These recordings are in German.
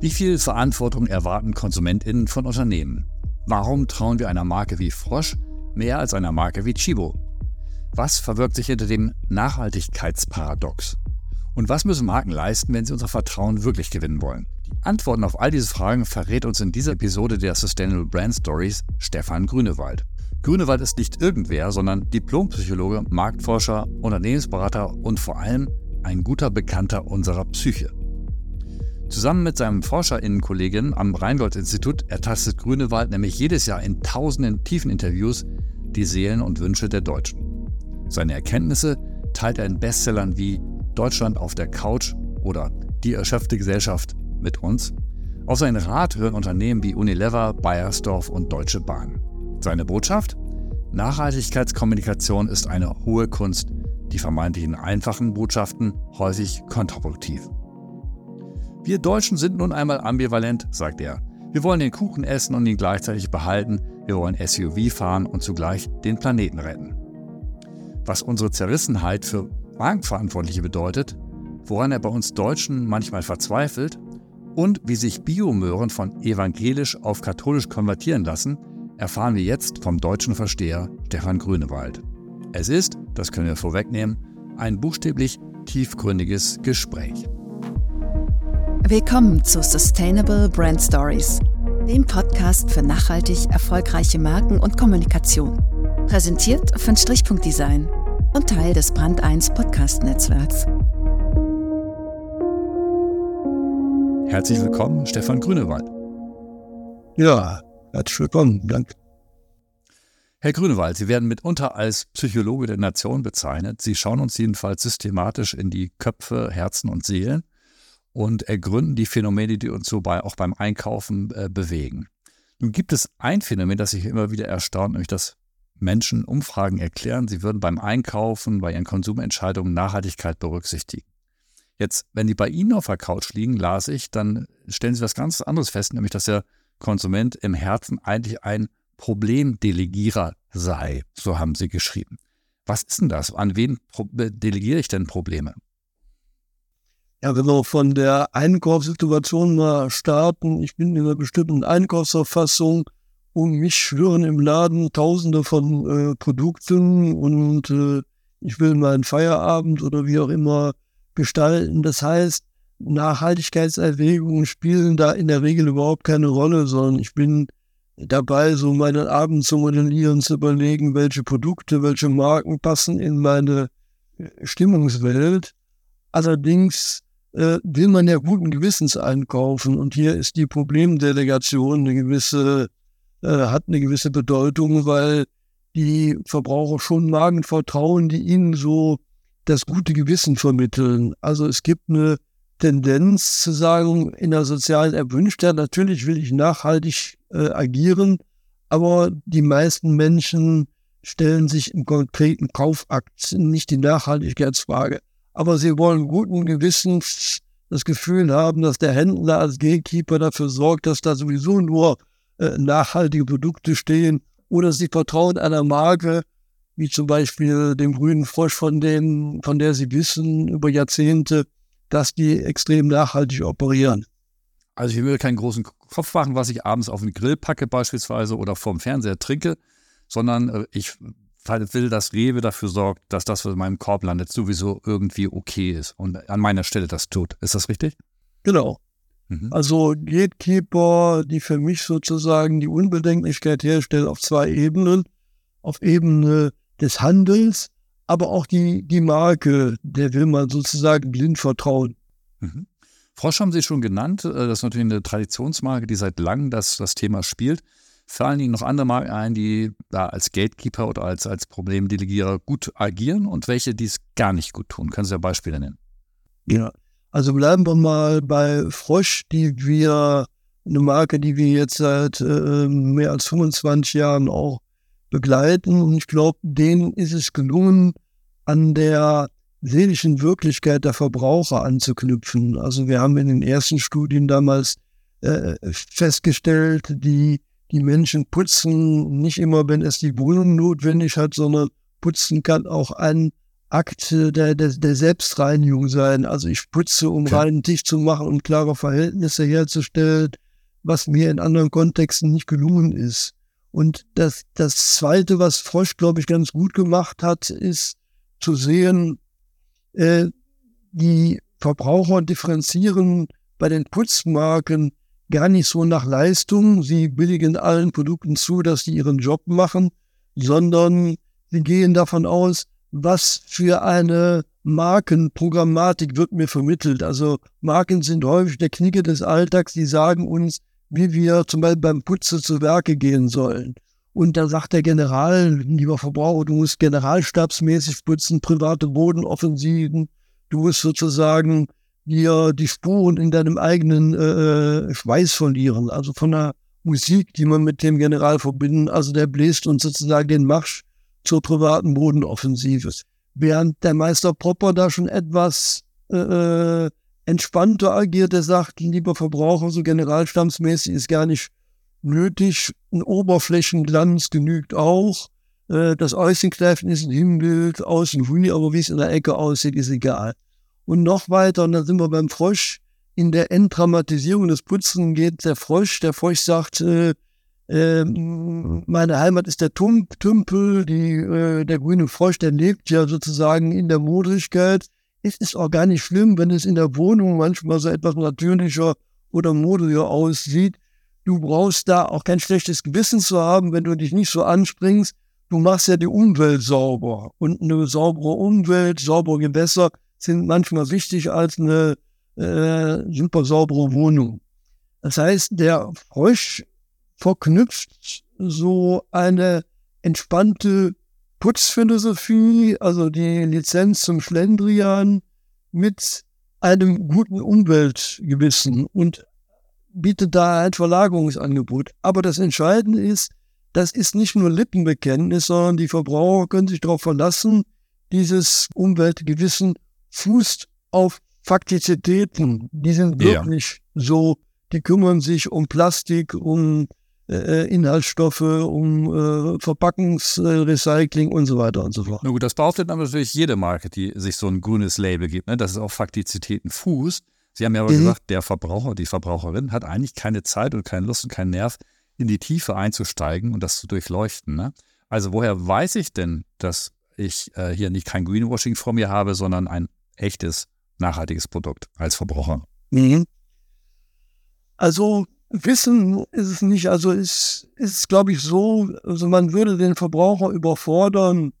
Wie viel Verantwortung erwarten KonsumentInnen von Unternehmen? Warum trauen wir einer Marke wie Frosch mehr als einer Marke wie Chibo? Was verbirgt sich hinter dem Nachhaltigkeitsparadox? Und was müssen Marken leisten, wenn sie unser Vertrauen wirklich gewinnen wollen? Die Antworten auf all diese Fragen verrät uns in dieser Episode der Sustainable Brand Stories Stefan Grünewald. Grünewald ist nicht irgendwer, sondern Diplompsychologe, Marktforscher, Unternehmensberater und vor allem ein guter Bekannter unserer Psyche. Zusammen mit seinem ForscherInnen-Kollegen am Rheingold-Institut ertastet Grünewald nämlich jedes Jahr in tausenden tiefen Interviews die Seelen und Wünsche der Deutschen. Seine Erkenntnisse teilt er in Bestsellern wie Deutschland auf der Couch oder Die erschöpfte Gesellschaft mit uns. Auf seinen Rat hören Unternehmen wie Unilever, Bayersdorf und Deutsche Bahn. Seine Botschaft? Nachhaltigkeitskommunikation ist eine hohe Kunst, die vermeintlichen einfachen Botschaften häufig kontraproduktiv. Wir Deutschen sind nun einmal ambivalent, sagt er. Wir wollen den Kuchen essen und ihn gleichzeitig behalten. Wir wollen SUV fahren und zugleich den Planeten retten. Was unsere Zerrissenheit für Markenverantwortliche bedeutet, woran er bei uns Deutschen manchmal verzweifelt und wie sich Biomöhren von evangelisch auf katholisch konvertieren lassen, erfahren wir jetzt vom deutschen Versteher Stefan Grünewald. Es ist, das können wir vorwegnehmen, ein buchstäblich tiefgründiges Gespräch. Willkommen zu Sustainable Brand Stories, dem Podcast für nachhaltig erfolgreiche Marken und Kommunikation. Präsentiert von Strichpunkt Design und Teil des Brand 1 Podcast Netzwerks. Herzlich willkommen, Stefan Grünewald. Ja, herzlich willkommen, danke. Herr Grünewald, Sie werden mitunter als Psychologe der Nation bezeichnet. Sie schauen uns jedenfalls systematisch in die Köpfe, Herzen und Seelen und ergründen die Phänomene, die uns so bei, auch beim Einkaufen äh, bewegen. Nun gibt es ein Phänomen, das sich immer wieder erstaunt, nämlich dass Menschen Umfragen erklären, sie würden beim Einkaufen, bei ihren Konsumentscheidungen Nachhaltigkeit berücksichtigen. Jetzt, wenn die bei Ihnen auf der Couch liegen, las ich, dann stellen Sie was ganz anderes fest, nämlich dass der Konsument im Herzen eigentlich ein Problemdelegierer sei. So haben Sie geschrieben. Was ist denn das? An wen delegiere ich denn Probleme? Ja, wenn wir von der Einkaufssituation mal starten, ich bin in einer bestimmten Einkaufsverfassung, um mich schwirren im Laden tausende von äh, Produkten und äh, ich will meinen Feierabend oder wie auch immer gestalten. Das heißt, Nachhaltigkeitserwägungen spielen da in der Regel überhaupt keine Rolle, sondern ich bin dabei, so meinen Abend zu modellieren, zu überlegen, welche Produkte, welche Marken passen in meine äh, Stimmungswelt. Allerdings äh, will man ja guten Gewissens einkaufen. Und hier ist die Problemdelegation eine gewisse, äh, hat eine gewisse Bedeutung, weil die Verbraucher schon Magen vertrauen, die ihnen so das gute Gewissen vermitteln. Also es gibt eine Tendenz zu sagen, in der sozialen Erwünschtheit, natürlich will ich nachhaltig äh, agieren, aber die meisten Menschen stellen sich im konkreten Kaufakt nicht die Nachhaltigkeitsfrage aber sie wollen guten Gewissens das Gefühl haben, dass der Händler als Gatekeeper dafür sorgt, dass da sowieso nur äh, nachhaltige Produkte stehen oder sie vertrauen einer Marke, wie zum Beispiel dem grünen Frosch, von, denen, von der sie wissen über Jahrzehnte, dass die extrem nachhaltig operieren. Also ich will keinen großen Kopf machen, was ich abends auf den Grill packe beispielsweise oder vorm Fernseher trinke, sondern äh, ich will, dass Rewe dafür sorgt, dass das, was in meinem Korb landet, sowieso irgendwie okay ist und an meiner Stelle das tut. Ist das richtig? Genau. Mhm. Also Gatekeeper, die für mich sozusagen die Unbedenklichkeit herstellen auf zwei Ebenen. Auf Ebene des Handels, aber auch die, die Marke, der will man sozusagen blind vertrauen. Mhm. Frosch haben Sie schon genannt. Äh, das ist natürlich eine Traditionsmarke, die seit langem das, das Thema spielt fallen Ihnen noch andere Marken ein, die da als Gatekeeper oder als, als Problemdelegierer gut agieren und welche, die es gar nicht gut tun? Können Sie ja Beispiele nennen? Ja, also bleiben wir mal bei Frosch, die wir, eine Marke, die wir jetzt seit äh, mehr als 25 Jahren auch begleiten. Und ich glaube, denen ist es gelungen, an der seelischen Wirklichkeit der Verbraucher anzuknüpfen. Also wir haben in den ersten Studien damals äh, festgestellt, die die Menschen putzen nicht immer, wenn es die Wohnung notwendig hat, sondern putzen kann auch an Akt der, der, der Selbstreinigung sein. Also ich putze, um okay. reinen Tisch zu machen und klare Verhältnisse herzustellen, was mir in anderen Kontexten nicht gelungen ist. Und das, das Zweite, was Frosch, glaube ich, ganz gut gemacht hat, ist zu sehen, äh, die Verbraucher differenzieren bei den Putzmarken gar nicht so nach Leistung. Sie billigen allen Produkten zu, dass sie ihren Job machen, sondern sie gehen davon aus, was für eine Markenprogrammatik wird mir vermittelt. Also Marken sind häufig der Knicke des Alltags, die sagen uns, wie wir zum Beispiel beim Putze zu Werke gehen sollen. Und da sagt der General, lieber Verbraucher, du musst generalstabsmäßig putzen, private Bodenoffensiven, du musst sozusagen dir die Spuren in deinem eigenen äh, Schweiß verlieren. Also von der Musik, die man mit dem General verbinden. Also der bläst uns sozusagen den Marsch zur privaten Bodenoffensive. Während der Meister Popper da schon etwas äh, entspannter agiert, der sagt, lieber Verbraucher, so generalstammsmäßig ist gar nicht nötig. Ein Oberflächenglanz genügt auch. Äh, das Außenkläffen ist ein Himmelbild, außen Huni, aber wie es in der Ecke aussieht, ist egal. Und noch weiter, und dann sind wir beim Frosch. In der Entdramatisierung des Putzen geht der Frosch. Der Frosch sagt, äh, äh, meine Heimat ist der Tump, Tümpel, die, äh, der grüne Frosch, der lebt ja sozusagen in der Modrigkeit. Es ist auch gar nicht schlimm, wenn es in der Wohnung manchmal so etwas natürlicher oder modriger aussieht. Du brauchst da auch kein schlechtes Gewissen zu haben, wenn du dich nicht so anspringst. Du machst ja die Umwelt sauber. Und eine saubere Umwelt, saubere Gewässer sind manchmal wichtig als eine äh, super saubere Wohnung. Das heißt, der Frosch verknüpft so eine entspannte Putzphilosophie, also die Lizenz zum Schlendrian, mit einem guten Umweltgewissen und bietet da ein Verlagerungsangebot. Aber das Entscheidende ist, das ist nicht nur Lippenbekenntnis, sondern die Verbraucher können sich darauf verlassen, dieses Umweltgewissen fußt auf Faktizitäten. Die sind wirklich ja. so, die kümmern sich um Plastik, um äh, Inhaltsstoffe, um äh, Verpackungsrecycling und so weiter und so fort. Na gut, das behauptet natürlich jede Marke, die sich so ein grünes Label gibt, ne, dass es auf Faktizitäten fußt. Sie haben ja aber mhm. gesagt, der Verbraucher, die Verbraucherin hat eigentlich keine Zeit und keine Lust und keinen Nerv, in die Tiefe einzusteigen und das zu durchleuchten. Ne? Also woher weiß ich denn, dass ich äh, hier nicht kein Greenwashing vor mir habe, sondern ein echtes, nachhaltiges Produkt als Verbraucher? Mhm. Also Wissen ist es nicht. Also es ist, glaube ich, so, also man würde den Verbraucher überfordern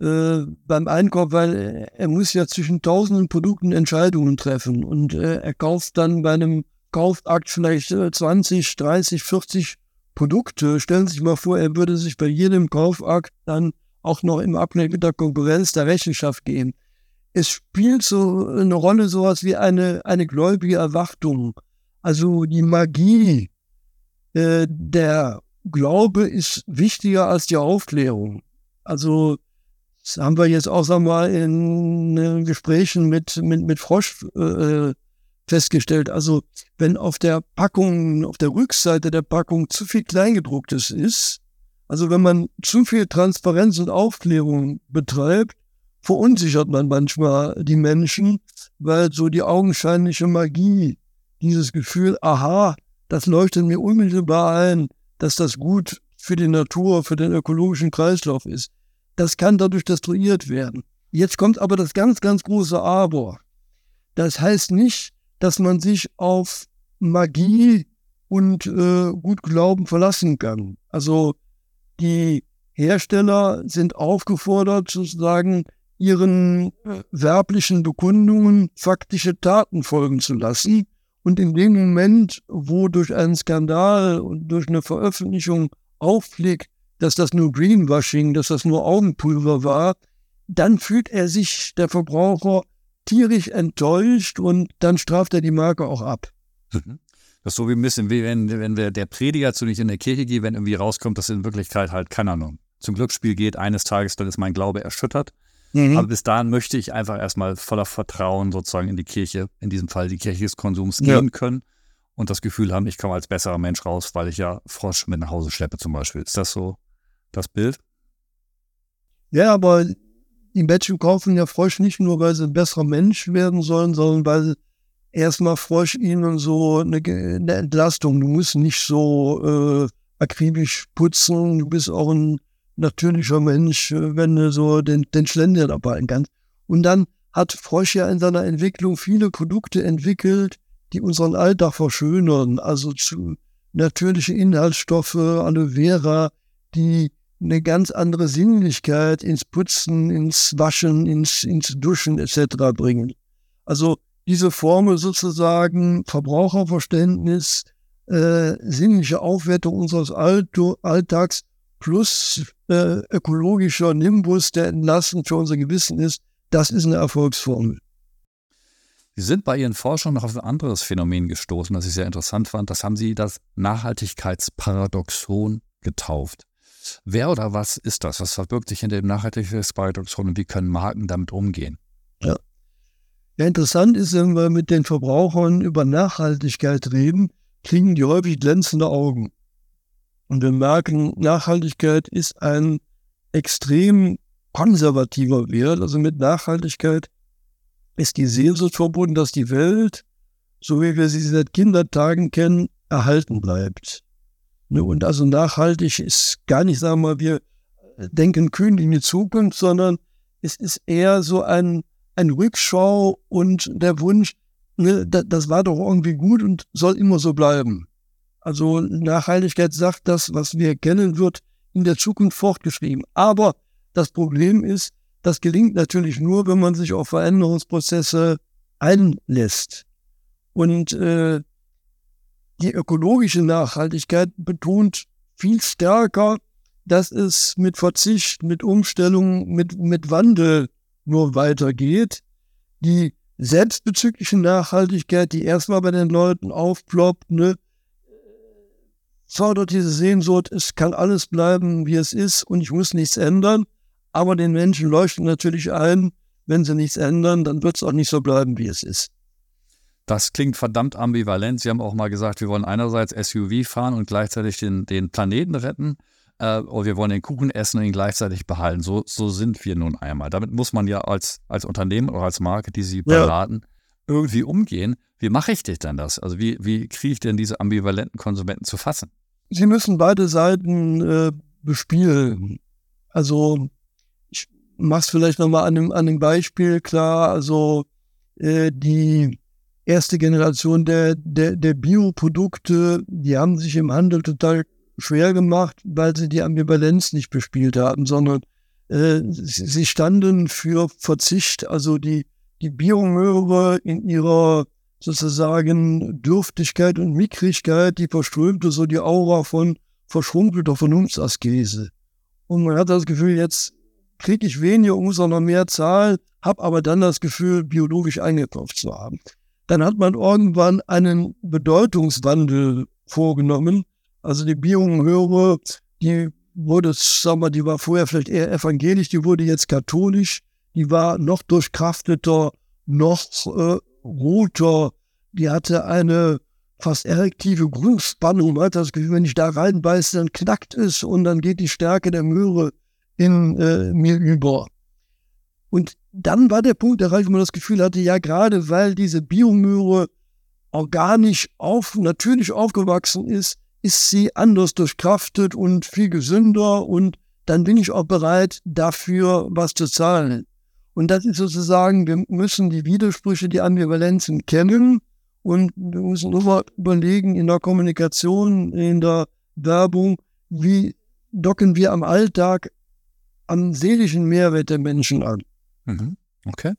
äh, beim Einkauf, weil er muss ja zwischen tausenden Produkten Entscheidungen treffen und äh, er kauft dann bei einem Kaufakt vielleicht äh, 20, 30, 40 Produkte. Stellen Sie sich mal vor, er würde sich bei jedem Kaufakt dann auch noch im Abgleich mit der Konkurrenz der Rechenschaft geben. Es spielt so eine Rolle sowas wie eine, eine gläubige Erwartung. Also die Magie, äh, der Glaube ist wichtiger als die Aufklärung. Also das haben wir jetzt auch sagen wir mal in äh, Gesprächen mit, mit, mit Frosch äh, festgestellt. Also wenn auf der Packung, auf der Rückseite der Packung zu viel Kleingedrucktes ist, also wenn man zu viel Transparenz und Aufklärung betreibt, verunsichert man manchmal die Menschen, weil so die augenscheinliche Magie dieses Gefühl, aha, das leuchtet mir unmittelbar ein, dass das gut für die Natur, für den ökologischen Kreislauf ist. Das kann dadurch destruiert werden. Jetzt kommt aber das ganz, ganz große Aber. Das heißt nicht, dass man sich auf Magie und äh, gut Glauben verlassen kann. Also die Hersteller sind aufgefordert, sozusagen ihren werblichen Bekundungen faktische Taten folgen zu lassen und in dem Moment, wo durch einen Skandal und durch eine Veröffentlichung auffliegt, dass das nur Greenwashing, dass das nur Augenpulver war, dann fühlt er sich, der Verbraucher, tierisch enttäuscht und dann straft er die Marke auch ab. Mhm. Das ist so wie ein bisschen, wie wenn, wenn der Prediger zu nicht in der Kirche geht, wenn irgendwie rauskommt, dass in Wirklichkeit halt, keine Ahnung, zum Glücksspiel geht, eines Tages, dann ist mein Glaube erschüttert. Mhm. Aber bis dahin möchte ich einfach erstmal voller Vertrauen sozusagen in die Kirche, in diesem Fall die Kirche des Konsums ja. gehen können und das Gefühl haben, ich komme als besserer Mensch raus, weil ich ja Frosch mit nach Hause schleppe zum Beispiel. Ist das so das Bild? Ja, aber die Menschen kaufen ja Frosch nicht nur, weil sie ein besserer Mensch werden sollen, sondern weil sie erstmal Frosch ihnen so eine, eine, Entlastung. Du musst nicht so äh, akribisch putzen, du bist auch ein natürlicher Mensch, äh, wenn du so den, den Schlender dabei kannst. Und dann hat Frosch ja in seiner Entwicklung viele Produkte entwickelt, die unseren Alltag verschönern. Also zu natürliche Inhaltsstoffe, Aloe Vera, die eine ganz andere Sinnlichkeit ins Putzen, ins Waschen, ins, ins Duschen etc. bringen. Also diese Formel sozusagen Verbraucherverständnis, äh, sinnliche Aufwertung unseres Alltags plus äh, ökologischer Nimbus, der entlastend für unser Gewissen ist, das ist eine Erfolgsformel. Sie sind bei Ihren Forschungen noch auf ein anderes Phänomen gestoßen, das ich sehr interessant fand. Das haben Sie das Nachhaltigkeitsparadoxon getauft. Wer oder was ist das? Was verbirgt sich hinter dem Nachhaltigkeitsparadoxon und wie können Marken damit umgehen? Ja. ja, interessant ist, wenn wir mit den Verbrauchern über Nachhaltigkeit reden, kriegen die häufig glänzende Augen. Und wir merken, Nachhaltigkeit ist ein extrem konservativer Wert. Also mit Nachhaltigkeit ist die Sehnsucht verbunden, dass die Welt, so wie wir sie seit Kindertagen kennen, erhalten bleibt. Ne, und also nachhaltig ist gar nicht, sagen wir mal, wir denken kühn in die Zukunft, sondern es ist eher so ein, ein Rückschau und der Wunsch, ne, das war doch irgendwie gut und soll immer so bleiben. Also Nachhaltigkeit sagt das, was wir kennen, wird in der Zukunft fortgeschrieben. Aber das Problem ist, das gelingt natürlich nur, wenn man sich auf Veränderungsprozesse einlässt. Und äh, die ökologische Nachhaltigkeit betont viel stärker, dass es mit Verzicht, mit Umstellung, mit, mit Wandel nur weitergeht. Die selbstbezügliche Nachhaltigkeit, die erstmal bei den Leuten aufploppt, ne, fördert diese Sehnsucht, es kann alles bleiben, wie es ist und ich muss nichts ändern. Aber den Menschen leuchtet natürlich ein, wenn sie nichts ändern, dann wird es auch nicht so bleiben, wie es ist. Das klingt verdammt ambivalent. Sie haben auch mal gesagt, wir wollen einerseits SUV fahren und gleichzeitig den, den Planeten retten. Äh, oder wir wollen den Kuchen essen und ihn gleichzeitig behalten. So, so sind wir nun einmal. Damit muss man ja als, als Unternehmen oder als Marke, die Sie beraten, ja. irgendwie umgehen. Wie mache ich denn das? Also wie, wie kriege ich denn diese ambivalenten Konsumenten zu fassen? Sie müssen beide Seiten äh, bespielen. Also ich mache es vielleicht nochmal an einem, an einem Beispiel klar. Also äh, die erste Generation der, der, der Bioprodukte, die haben sich im Handel total schwer gemacht, weil sie die Ambivalenz nicht bespielt haben, sondern äh, sie, sie, standen für Verzicht, also die, die Biomöhre in ihrer sozusagen Dürftigkeit und Mickrigkeit, die verströmte so die Aura von verschrumpelter Vernunftsaskese. Und man hat das Gefühl, jetzt kriege ich weniger, auch noch mehr zahlen, habe aber dann das Gefühl, biologisch eingekauft zu haben. Dann hat man irgendwann einen Bedeutungswandel vorgenommen. Also die Biohöre, die wurde, sagen wir, die war vorher vielleicht eher evangelisch, die wurde jetzt katholisch, die war noch durchkrafteter, noch äh, roter, die hatte eine fast erektive Grundspannung. Man hat das Gefühl, wenn ich da reinbeiße, dann knackt es und dann geht die Stärke der Möhre in äh, mir über. Und dann war der Punkt erreicht, wo man das Gefühl hatte, ja, gerade weil diese Biomöhre organisch auf, natürlich aufgewachsen ist, ist sie anders durchkraftet und viel gesünder und dann bin ich auch bereit, dafür was zu zahlen. Und das ist sozusagen, wir müssen die Widersprüche, die Ambivalenzen kennen und wir müssen immer überlegen in der Kommunikation, in der Werbung, wie docken wir am Alltag am seelischen Mehrwert der Menschen an. Mhm. Okay.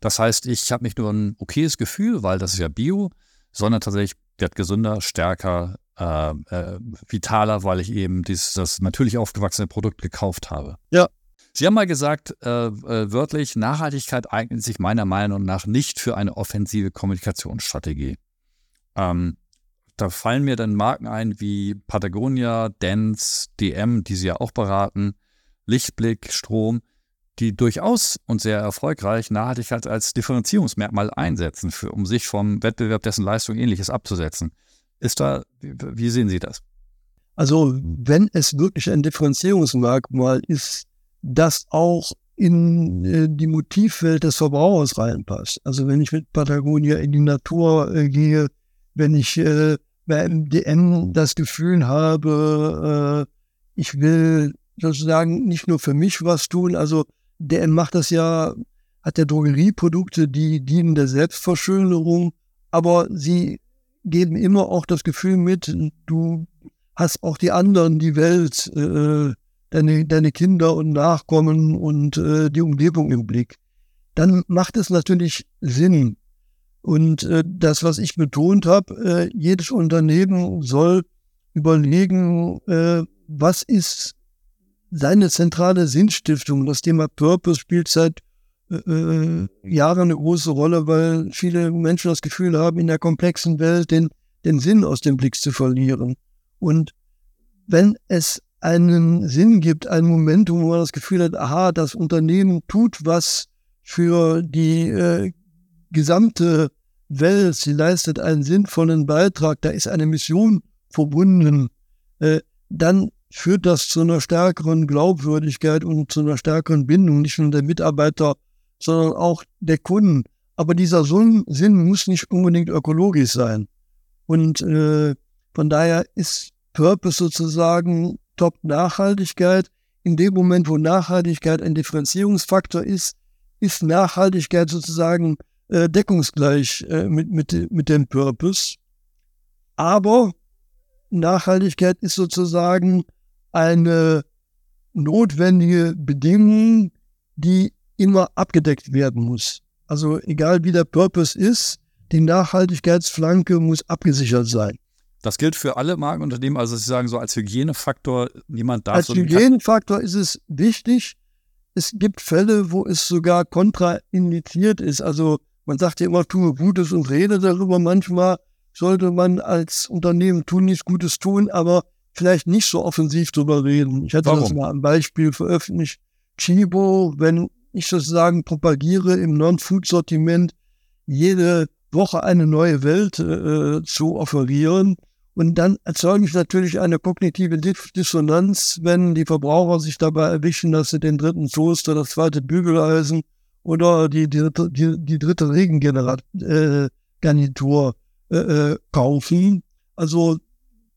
Das heißt, ich habe nicht nur ein okayes Gefühl, weil das ist ja Bio, sondern tatsächlich wird gesünder, stärker, äh, äh, vitaler, weil ich eben dieses, das natürlich aufgewachsene Produkt gekauft habe. Ja. Sie haben mal gesagt, äh, äh, wörtlich, Nachhaltigkeit eignet sich meiner Meinung nach nicht für eine offensive Kommunikationsstrategie. Ähm, da fallen mir dann Marken ein wie Patagonia, Dance, DM, die Sie ja auch beraten, Lichtblick, Strom, die durchaus und sehr erfolgreich Nachhaltigkeit als Differenzierungsmerkmal einsetzen, für, um sich vom Wettbewerb, dessen Leistung ähnliches abzusetzen. Ist da, wie sehen Sie das? Also, wenn es wirklich ein Differenzierungsmerkmal ist, das auch in äh, die Motivwelt des Verbrauchers reinpasst. Also wenn ich mit Patagonia in die Natur äh, gehe, wenn ich äh, bei MDM das Gefühl habe, äh, ich will sozusagen nicht nur für mich was tun. Also DM macht das ja, hat ja Drogerieprodukte, die dienen der Selbstverschönerung, aber sie geben immer auch das Gefühl mit, du hast auch die anderen, die Welt, deine, deine Kinder und Nachkommen und äh, die Umgebung im Blick. Dann macht es natürlich Sinn. Und äh, das, was ich betont habe, äh, jedes Unternehmen soll überlegen, äh, was ist seine zentrale Sinnstiftung. Das Thema Purpose spielt seit äh, äh, Jahren eine große Rolle, weil viele Menschen das Gefühl haben, in der komplexen Welt den, den Sinn aus dem Blick zu verlieren. Und wenn es einen Sinn gibt, ein Momentum, wo man das Gefühl hat, aha, das Unternehmen tut was für die äh, gesamte Welt, sie leistet einen sinnvollen Beitrag, da ist eine Mission verbunden, äh, dann führt das zu einer stärkeren Glaubwürdigkeit und zu einer stärkeren Bindung, nicht nur der Mitarbeiter, sondern auch der Kunden. Aber dieser Sinn muss nicht unbedingt ökologisch sein. Und äh, von daher ist Purpose sozusagen Top-Nachhaltigkeit. In dem Moment, wo Nachhaltigkeit ein Differenzierungsfaktor ist, ist Nachhaltigkeit sozusagen äh, deckungsgleich äh, mit, mit, mit dem Purpose. Aber Nachhaltigkeit ist sozusagen eine notwendige Bedingung, die immer abgedeckt werden muss. Also egal wie der Purpose ist, die Nachhaltigkeitsflanke muss abgesichert sein. Das gilt für alle Markenunternehmen, also Sie sagen so als Hygienefaktor, niemand darf Als so Hygienefaktor ist es wichtig. Es gibt Fälle, wo es sogar kontraindiziert ist. Also man sagt ja immer, tue Gutes und rede darüber. Manchmal sollte man als Unternehmen tun, nichts Gutes tun, aber vielleicht nicht so offensiv darüber reden. Ich hatte Warum? das mal ein Beispiel veröffentlicht. Chibo, wenn ich sozusagen propagiere im Non-Food-Sortiment jede Woche eine neue Welt äh, zu offerieren, und dann erzeuge ich natürlich eine kognitive Dissonanz, wenn die Verbraucher sich dabei erwischen, dass sie den dritten Toaster, das zweite Bügeleisen oder die, die, die, die dritte Regengarnitur äh, äh, kaufen. Also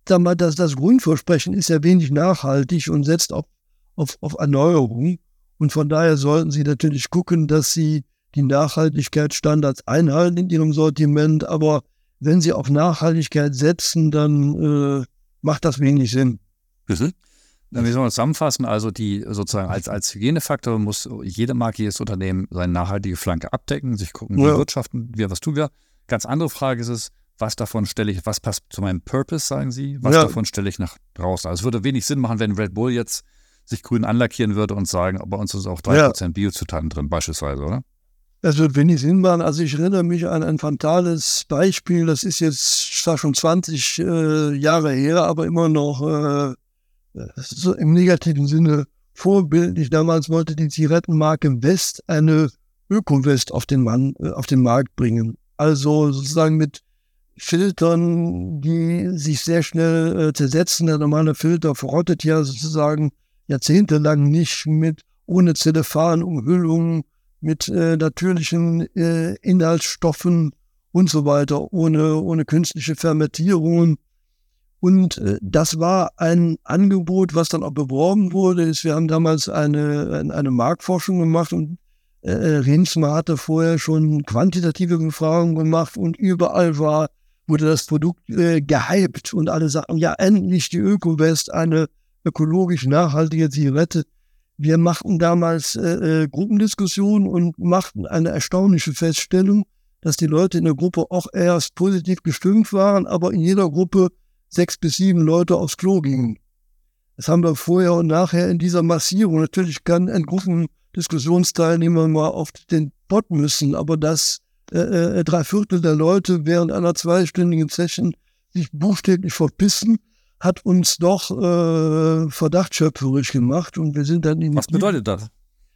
das, das Grundversprechen ist ja wenig nachhaltig und setzt auf, auf, auf Erneuerung. Und von daher sollten Sie natürlich gucken, dass Sie die Nachhaltigkeitsstandards einhalten in Ihrem Sortiment, aber wenn Sie auf Nachhaltigkeit setzen, dann äh, macht das wenig Sinn. Mhm. Dann müssen wir zusammenfassen. Also die sozusagen als, als Hygienefaktor muss jede Marke, jedes Unternehmen seine nachhaltige Flanke abdecken, sich gucken, wie ja. wirtschaften wir, was tun wir. Ganz andere Frage ist es, was davon stelle ich, was passt zu meinem Purpose, sagen Sie, was ja. davon stelle ich nach draußen. Also es würde wenig Sinn machen, wenn Red Bull jetzt sich grün anlackieren würde und sagen, bei uns ist auch 3% ja. Biozutaten drin, beispielsweise, oder? Das wird wenig Sinn machen. Also ich erinnere mich an ein fatales Beispiel, das ist jetzt zwar schon 20 äh, Jahre her, aber immer noch äh, so im negativen Sinne vorbildlich. Damals wollte die Zigarettenmarke West eine Öko-West auf, den äh, auf den Markt bringen. Also sozusagen mit Filtern, die sich sehr schnell äh, zersetzen. Der normale Filter verrottet ja sozusagen jahrzehntelang nicht mit ohne Zellophan-Umhüllungen mit äh, natürlichen äh, Inhaltsstoffen und so weiter, ohne, ohne künstliche Fermentierungen. Und äh, das war ein Angebot, was dann auch beworben wurde. Ist, wir haben damals eine, eine Marktforschung gemacht und äh, Rensma hatte vorher schon quantitative Befragungen gemacht und überall war, wurde das Produkt äh, gehypt und alle sagten, ja, endlich die Öko-West, eine ökologisch nachhaltige Zigarette. Wir machten damals äh, äh, Gruppendiskussionen und machten eine erstaunliche Feststellung, dass die Leute in der Gruppe auch erst positiv gestimmt waren, aber in jeder Gruppe sechs bis sieben Leute aufs Klo gingen. Das haben wir vorher und nachher in dieser Massierung. Natürlich kann ein Gruppendiskussionsteilnehmer mal auf den Pott müssen, aber dass äh, äh, drei Viertel der Leute während einer zweistündigen Session sich buchstäblich verpissen, hat uns doch äh, verdachtschöpferisch gemacht und wir sind dann in Was bedeutet das?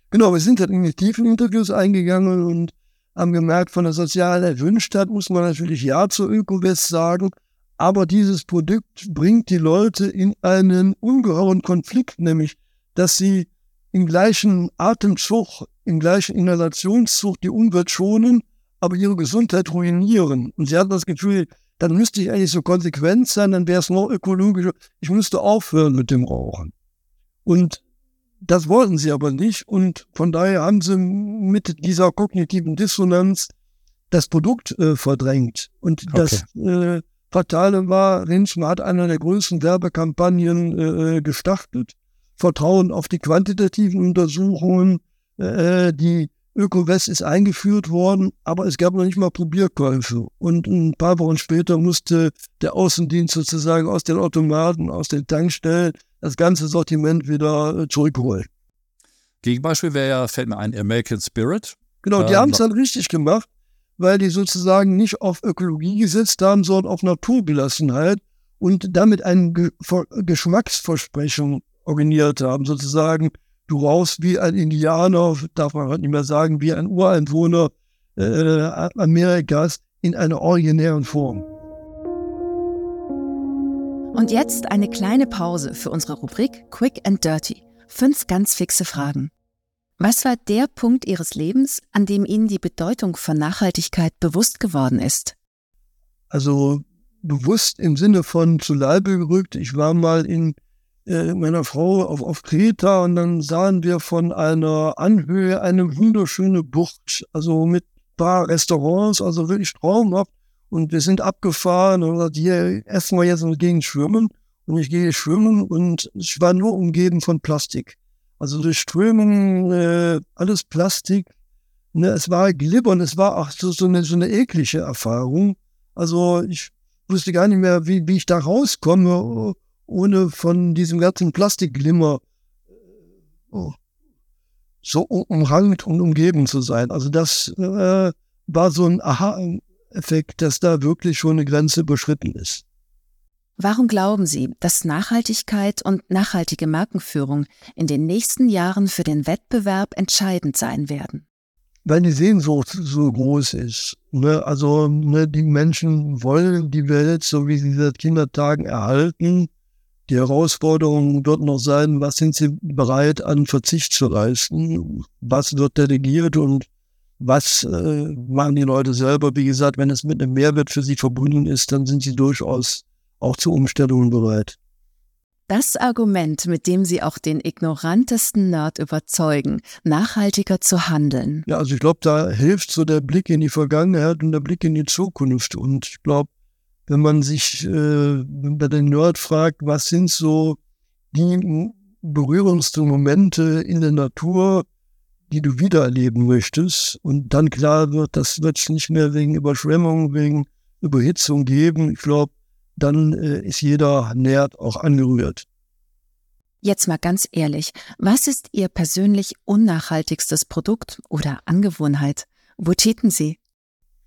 Genau, wir sind dann in die tiefen Interviews eingegangen und haben gemerkt, von der sozialen Erwünschtheit muss man natürlich Ja zur Ökowest sagen, aber dieses Produkt bringt die Leute in einen ungeheuren Konflikt, nämlich, dass sie im gleichen Atemzug, im gleichen Inhalationszug die Umwelt schonen, aber ihre Gesundheit ruinieren. Und sie hatten das Gefühl, dann müsste ich eigentlich so konsequent sein, dann wäre es noch ökologischer. Ich müsste aufhören mit dem Rauchen. Und das wollten sie aber nicht. Und von daher haben sie mit dieser kognitiven Dissonanz das Produkt äh, verdrängt. Und okay. das äh, Fatale war, Rinschmann hat einer der größten Werbekampagnen äh, äh, gestartet. Vertrauen auf die quantitativen Untersuchungen. Äh, die ÖkoWest ist eingeführt worden, aber es gab noch nicht mal Probierkäufe. Und ein paar Wochen später musste der Außendienst sozusagen aus den Automaten, aus den Tankstellen das ganze Sortiment wieder äh, zurückholen. Gegenbeispiel wäre ja, fällt mir ein, American Spirit. Genau, die ähm, haben es dann richtig gemacht, weil die sozusagen nicht auf Ökologie gesetzt haben, sondern auf Naturgelassenheit und damit ein Ge Geschmacksversprechen organisiert haben, sozusagen du rauchst wie ein Indianer, darf man halt nicht mehr sagen, wie ein Ureinwohner äh, Amerikas in einer originären Form. Und jetzt eine kleine Pause für unsere Rubrik Quick and Dirty. Fünf ganz fixe Fragen. Was war der Punkt Ihres Lebens, an dem Ihnen die Bedeutung von Nachhaltigkeit bewusst geworden ist? Also bewusst im Sinne von zu Leibe gerückt. Ich war mal in äh, meiner Frau auf, auf Kreta und dann sahen wir von einer Anhöhe eine wunderschöne Bucht, also mit paar Restaurants, also wirklich traumhaft. Und wir sind abgefahren und gesagt, hier essen wir jetzt und gehen schwimmen. Und ich gehe schwimmen und ich war nur umgeben von Plastik. Also durch Strömen, äh, alles Plastik. Ne, es war glibbern, es war auch so, so, eine, so eine eklige Erfahrung. Also ich wusste gar nicht mehr, wie, wie ich da rauskomme ohne von diesem ganzen Plastikglimmer äh, oh, so umrangt und umgeben zu sein. Also das äh, war so ein Aha-Effekt, dass da wirklich schon eine Grenze überschritten ist. Warum glauben Sie, dass Nachhaltigkeit und nachhaltige Markenführung in den nächsten Jahren für den Wettbewerb entscheidend sein werden? Weil die Sehnsucht so groß ist. Ne? Also ne, die Menschen wollen die Welt, so wie sie seit Kindertagen erhalten. Die Herausforderung wird noch sein, was sind Sie bereit an Verzicht zu leisten? Was wird delegiert und was äh, machen die Leute selber? Wie gesagt, wenn es mit einem Mehrwert für sie verbunden ist, dann sind sie durchaus auch zu Umstellungen bereit. Das Argument, mit dem Sie auch den ignorantesten Nerd überzeugen, nachhaltiger zu handeln. Ja, also ich glaube, da hilft so der Blick in die Vergangenheit und der Blick in die Zukunft. Und ich glaube, wenn man sich äh, bei den Nerd fragt, was sind so die berührendsten Momente in der Natur, die du wiedererleben möchtest und dann klar wird, das wird es nicht mehr wegen Überschwemmung, wegen Überhitzung geben. Ich glaube, dann äh, ist jeder nährt auch angerührt. Jetzt mal ganz ehrlich, was ist Ihr persönlich unnachhaltigstes Produkt oder Angewohnheit? Wo täten Sie?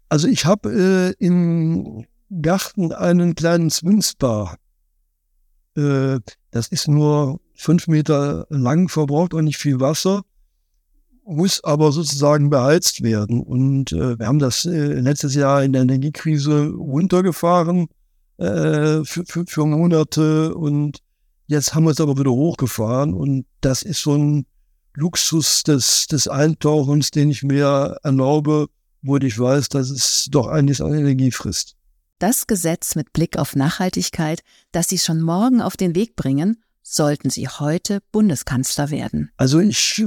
Also ich habe äh, im Garten einen kleinen Swinspa. Äh, das ist nur fünf Meter lang, verbraucht auch nicht viel Wasser, muss aber sozusagen beheizt werden. Und äh, wir haben das äh, letztes Jahr in der Energiekrise runtergefahren äh, für, für, für Monate und jetzt haben wir es aber wieder hochgefahren und das ist so ein Luxus des, des Eintauchens, den ich mir erlaube, wo ich weiß, dass es doch einiges an Energie frisst. Das Gesetz mit Blick auf Nachhaltigkeit, das Sie schon morgen auf den Weg bringen, sollten Sie heute Bundeskanzler werden. Also ich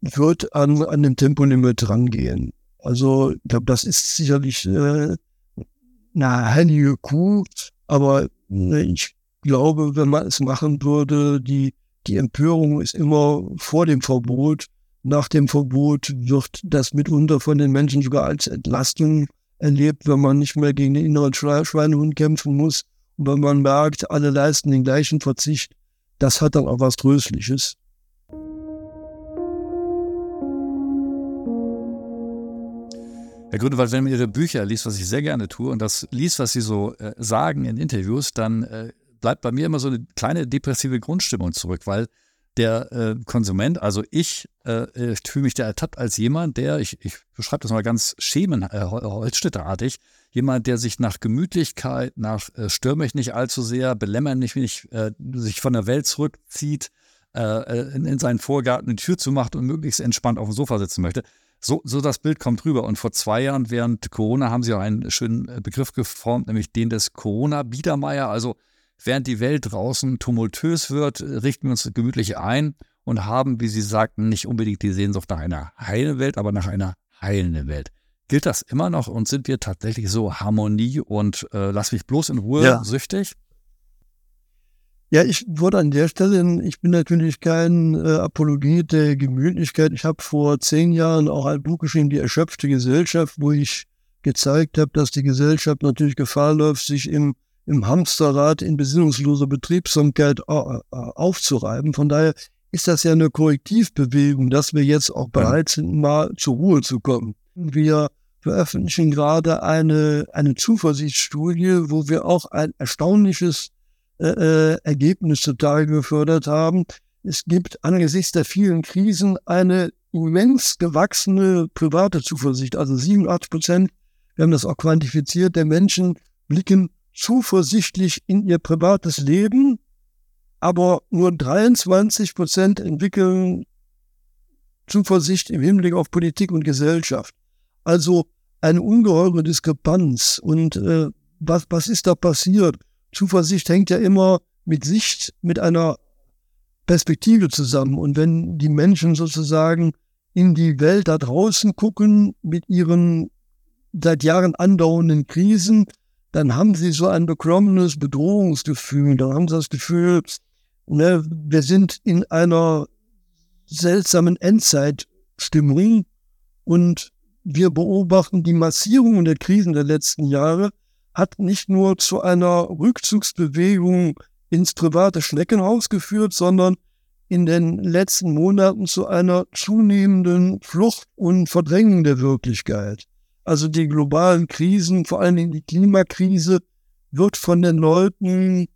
würde an, an dem Tempolimit rangehen. Also ich glaube, das ist sicherlich äh, eine heilige Kuh, aber äh, ich glaube, wenn man es machen würde, die, die Empörung ist immer vor dem Verbot. Nach dem Verbot wird das mitunter von den Menschen sogar als Entlastung erlebt, wenn man nicht mehr gegen den inneren Schweinehund kämpfen muss und wenn man merkt, alle leisten den gleichen Verzicht, das hat dann auch was Tröstliches. Herr Grünewald, wenn man Ihre Bücher liest, was ich sehr gerne tue, und das liest, was Sie so äh, sagen in Interviews, dann äh, bleibt bei mir immer so eine kleine depressive Grundstimmung zurück, weil der äh, Konsument, also ich, äh, ich fühle mich da ertappt als jemand, der, ich, ich beschreibe das mal ganz schemen, äh, jemand, der sich nach Gemütlichkeit, nach äh, stör mich nicht allzu sehr, belämmern nicht, nicht äh, sich von der Welt zurückzieht, äh, in, in seinen Vorgarten die Tür zumacht und möglichst entspannt auf dem Sofa sitzen möchte. So, so das Bild kommt rüber. Und vor zwei Jahren während Corona haben sie auch einen schönen äh, Begriff geformt, nämlich den des Corona-Biedermeier. Also während die Welt draußen tumultös wird, richten wir uns gemütlich ein und haben, wie Sie sagten, nicht unbedingt die Sehnsucht nach einer heilen Welt, aber nach einer heilenden Welt. Gilt das immer noch und sind wir tatsächlich so Harmonie und äh, lass mich bloß in Ruhe ja. süchtig? Ja, ich wurde an der Stelle, ich bin natürlich kein äh, Apologet der Gemütlichkeit. Ich habe vor zehn Jahren auch ein Buch geschrieben, Die erschöpfte Gesellschaft, wo ich gezeigt habe, dass die Gesellschaft natürlich Gefahr läuft, sich im, im Hamsterrad in besinnungsloser Betriebsamkeit äh, äh, aufzureiben. Von daher ist das ja eine Korrektivbewegung, dass wir jetzt auch bereit sind, mal zur Ruhe zu kommen. Wir veröffentlichen gerade eine, eine Zuversichtsstudie, wo wir auch ein erstaunliches äh, äh, Ergebnis zutage gefördert haben. Es gibt angesichts der vielen Krisen eine immens gewachsene private Zuversicht. Also 87 Prozent, wir haben das auch quantifiziert, der Menschen blicken zuversichtlich in ihr privates Leben, aber nur 23 Prozent entwickeln Zuversicht im Hinblick auf Politik und Gesellschaft. Also eine ungeheure Diskrepanz. Und äh, was, was ist da passiert? Zuversicht hängt ja immer mit Sicht, mit einer Perspektive zusammen. Und wenn die Menschen sozusagen in die Welt da draußen gucken mit ihren seit Jahren andauernden Krisen, dann haben sie so ein beklommenes Bedrohungsgefühl. Dann haben sie das Gefühl, ne, wir sind in einer seltsamen Endzeitstimmung und wir beobachten die Massierung der Krisen der letzten Jahre hat nicht nur zu einer Rückzugsbewegung ins private Schneckenhaus geführt, sondern in den letzten Monaten zu einer zunehmenden Flucht und Verdrängung der Wirklichkeit. Also die globalen Krisen, vor allen Dingen die Klimakrise, wird von den Leuten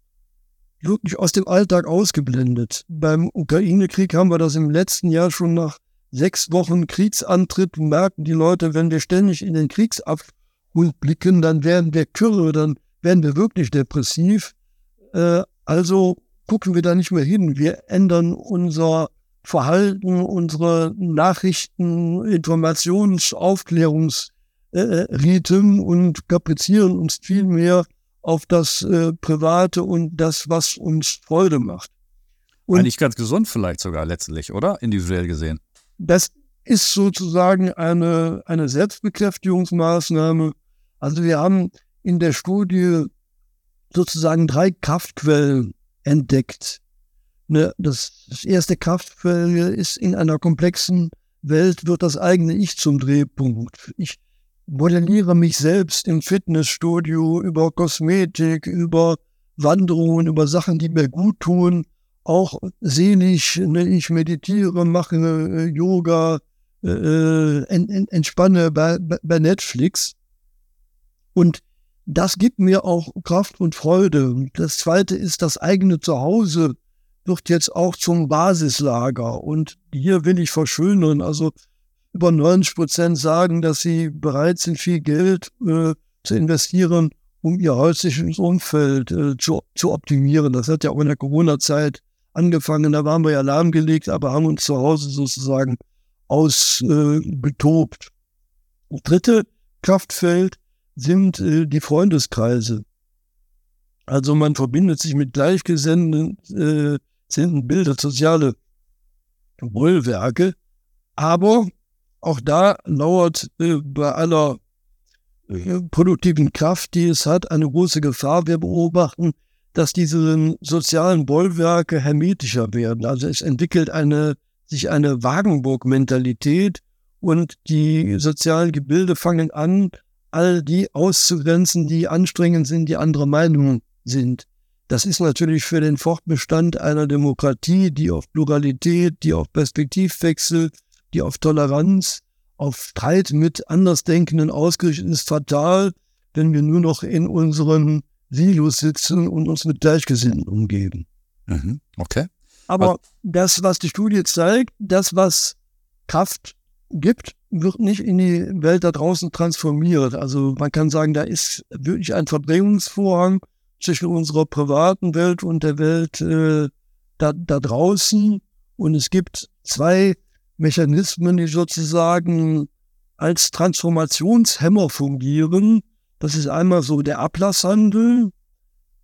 wirklich aus dem Alltag ausgeblendet. Beim Ukraine-Krieg haben wir das im letzten Jahr schon nach sechs Wochen Kriegsantritt merken die Leute, wenn wir ständig in den Kriegsabgrund blicken, dann werden wir kürre, dann werden wir wirklich depressiv. Äh, also gucken wir da nicht mehr hin. Wir ändern unser Verhalten, unsere Nachrichten, Informations-, Aufklärungsriten äh, und kaprizieren uns viel mehr auf das äh, Private und das, was uns Freude macht. Und Eigentlich ganz gesund vielleicht sogar letztlich, oder? Individuell gesehen. Das ist sozusagen eine, eine Selbstbekräftigungsmaßnahme. Also wir haben in der Studie sozusagen drei Kraftquellen entdeckt. Ne, das, das erste Kraftquelle ist in einer komplexen Welt wird das eigene Ich zum Drehpunkt. Ich modelliere mich selbst im Fitnessstudio über Kosmetik, über Wanderungen, über Sachen, die mir gut tun auch seelisch, ne, ich meditiere, mache äh, Yoga, äh, äh en, en, entspanne bei, bei Netflix. Und das gibt mir auch Kraft und Freude. Das zweite ist, das eigene Zuhause wird jetzt auch zum Basislager. Und hier will ich verschönern. Also über 90 Prozent sagen, dass sie bereit sind, viel Geld äh, zu investieren, um ihr häusliches Umfeld äh, zu, zu optimieren. Das hat ja auch in der Corona-Zeit angefangen, da waren wir ja lahmgelegt, aber haben uns zu Hause sozusagen ausgetobt. Äh, dritte Kraftfeld sind äh, die Freundeskreise. Also man verbindet sich mit Gleichgesinnten, äh, bildet soziale Bollwerke, aber auch da lauert äh, bei aller äh, produktiven Kraft, die es hat, eine große Gefahr. Wir beobachten, dass diese sozialen Bollwerke hermetischer werden. Also es entwickelt eine, sich eine Wagenburg-Mentalität und die sozialen Gebilde fangen an, all die auszugrenzen, die anstrengend sind, die andere Meinungen sind. Das ist natürlich für den Fortbestand einer Demokratie, die auf Pluralität, die auf Perspektivwechsel, die auf Toleranz, auf Streit mit Andersdenkenden ausgerichtet ist, fatal, wenn wir nur noch in unseren Silos sitzen und uns mit Gleichgesinnten umgeben. Mhm. Okay. Aber was? das, was die Studie zeigt, das, was Kraft gibt, wird nicht in die Welt da draußen transformiert. Also man kann sagen, da ist wirklich ein Verdrängungsvorhang zwischen unserer privaten Welt und der Welt äh, da, da draußen. Und es gibt zwei Mechanismen, die sozusagen als Transformationshemmer fungieren. Das ist einmal so der Ablasshandel.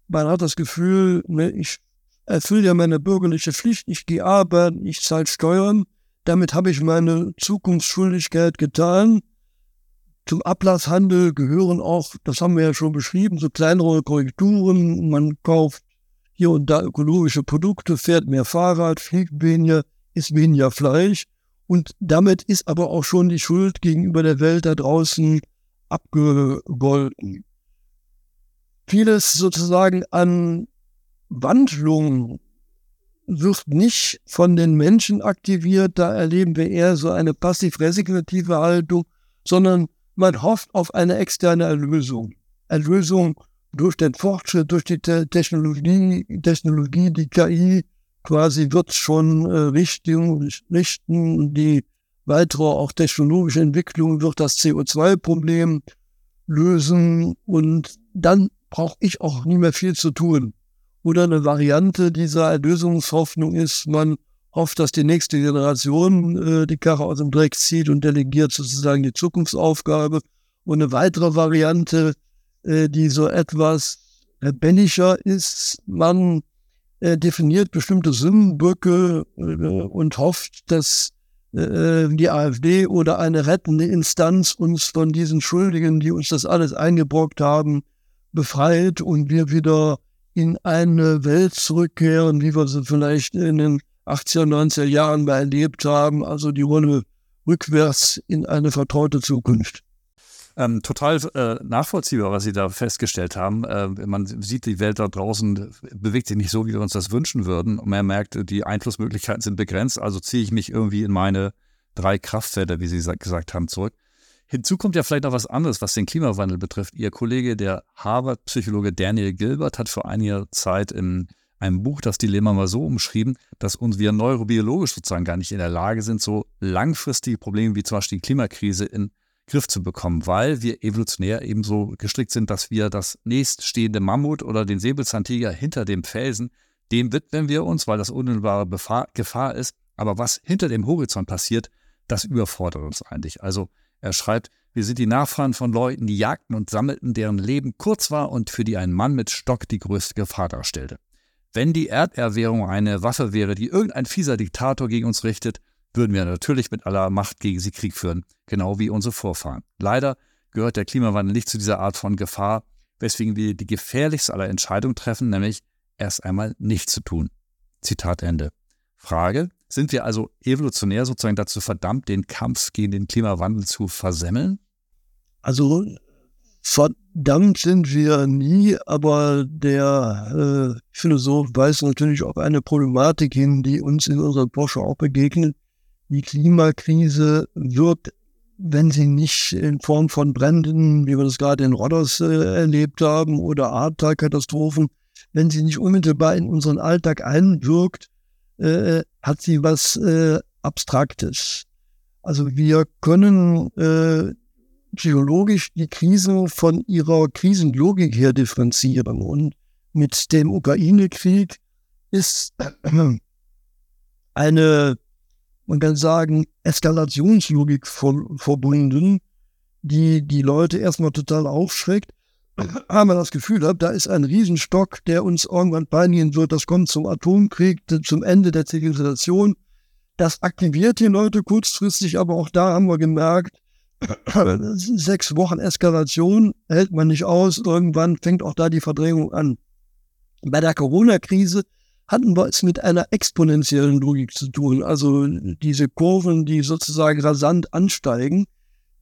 Man hat das Gefühl, ne, ich erfülle ja meine bürgerliche Pflicht, ich gehe arbeiten, ich zahle Steuern, damit habe ich meine Zukunftsschuldigkeit getan. Zum Ablasshandel gehören auch, das haben wir ja schon beschrieben, so kleinere Korrekturen. Man kauft hier und da ökologische Produkte, fährt mehr Fahrrad, fliegt weniger, isst weniger Fleisch. Und damit ist aber auch schon die Schuld gegenüber der Welt da draußen abgegolten. Vieles sozusagen an Wandlung wird nicht von den Menschen aktiviert, da erleben wir eher so eine passiv-resignative Haltung, sondern man hofft auf eine externe Erlösung. Erlösung durch den Fortschritt, durch die Technologie, Technologie, die KI quasi wird schon äh, richten, richten. Die weitere auch technologische Entwicklung wird das CO2-Problem lösen und dann brauche ich auch nie mehr viel zu tun. Oder eine Variante dieser Erlösungshoffnung ist, man hofft, dass die nächste Generation äh, die Karre aus dem Dreck zieht und delegiert sozusagen die Zukunftsaufgabe. Und eine weitere Variante, äh, die so etwas lebendiger ist, man äh, definiert bestimmte Sündenböcke äh, und hofft, dass äh, die AfD oder eine rettende Instanz uns von diesen Schuldigen, die uns das alles eingebrockt haben, befreit und wir wieder in eine Welt zurückkehren, wie wir sie vielleicht in den 80er, 90er Jahren mal erlebt haben, also die Rolle rückwärts in eine vertraute Zukunft. Ähm, total äh, nachvollziehbar, was Sie da festgestellt haben. Äh, man sieht, die Welt da draußen bewegt sich nicht so, wie wir uns das wünschen würden. Und man merkt, die Einflussmöglichkeiten sind begrenzt. Also ziehe ich mich irgendwie in meine drei Kraftfelder, wie Sie gesagt haben, zurück. Hinzu kommt ja vielleicht noch was anderes, was den Klimawandel betrifft. Ihr Kollege, der Harvard-Psychologe Daniel Gilbert, hat vor einiger Zeit in einem Buch das Dilemma mal so umschrieben, dass uns wir neurobiologisch sozusagen gar nicht in der Lage sind, so langfristige Probleme wie zum Beispiel die Klimakrise in Griff zu bekommen, weil wir evolutionär eben so gestrickt sind, dass wir das nächststehende Mammut oder den Säbelzahntiger hinter dem Felsen, dem widmen wir uns, weil das unmittelbare Gefahr ist. Aber was hinter dem Horizont passiert, das überfordert uns eigentlich. Also er schreibt, wir sind die Nachfahren von Leuten, die jagten und sammelten, deren Leben kurz war und für die ein Mann mit Stock die größte Gefahr darstellte. Wenn die Erderwährung eine Waffe wäre, die irgendein fieser Diktator gegen uns richtet, würden wir natürlich mit aller Macht gegen sie Krieg führen, genau wie unsere Vorfahren. Leider gehört der Klimawandel nicht zu dieser Art von Gefahr, weswegen wir die gefährlichste aller Entscheidungen treffen, nämlich erst einmal nichts zu tun. Zitat Ende. Frage, sind wir also evolutionär sozusagen dazu verdammt, den Kampf gegen den Klimawandel zu versemmeln? Also verdammt sind wir nie, aber der äh, Philosoph weist natürlich auf eine Problematik hin, die uns in unserer Forschung auch begegnet, die Klimakrise wird, wenn sie nicht in Form von Bränden, wie wir das gerade in Rhodos äh, erlebt haben, oder Ahrtal-Katastrophen, wenn sie nicht unmittelbar in unseren Alltag einwirkt, äh, hat sie was äh, Abstraktes. Also wir können äh, psychologisch die Krisen von ihrer Krisenlogik her differenzieren. Und mit dem Ukraine-Krieg ist eine man kann sagen, Eskalationslogik verbunden, die die Leute erstmal total aufschreckt. Aber das Gefühl hat, da ist ein Riesenstock, der uns irgendwann peinigen wird. Das kommt zum Atomkrieg, zum Ende der Zivilisation. Das aktiviert die Leute kurzfristig, aber auch da haben wir gemerkt, sechs Wochen Eskalation hält man nicht aus. Irgendwann fängt auch da die Verdrängung an. Bei der Corona-Krise hatten wir es mit einer exponentiellen Logik zu tun. Also diese Kurven, die sozusagen rasant ansteigen,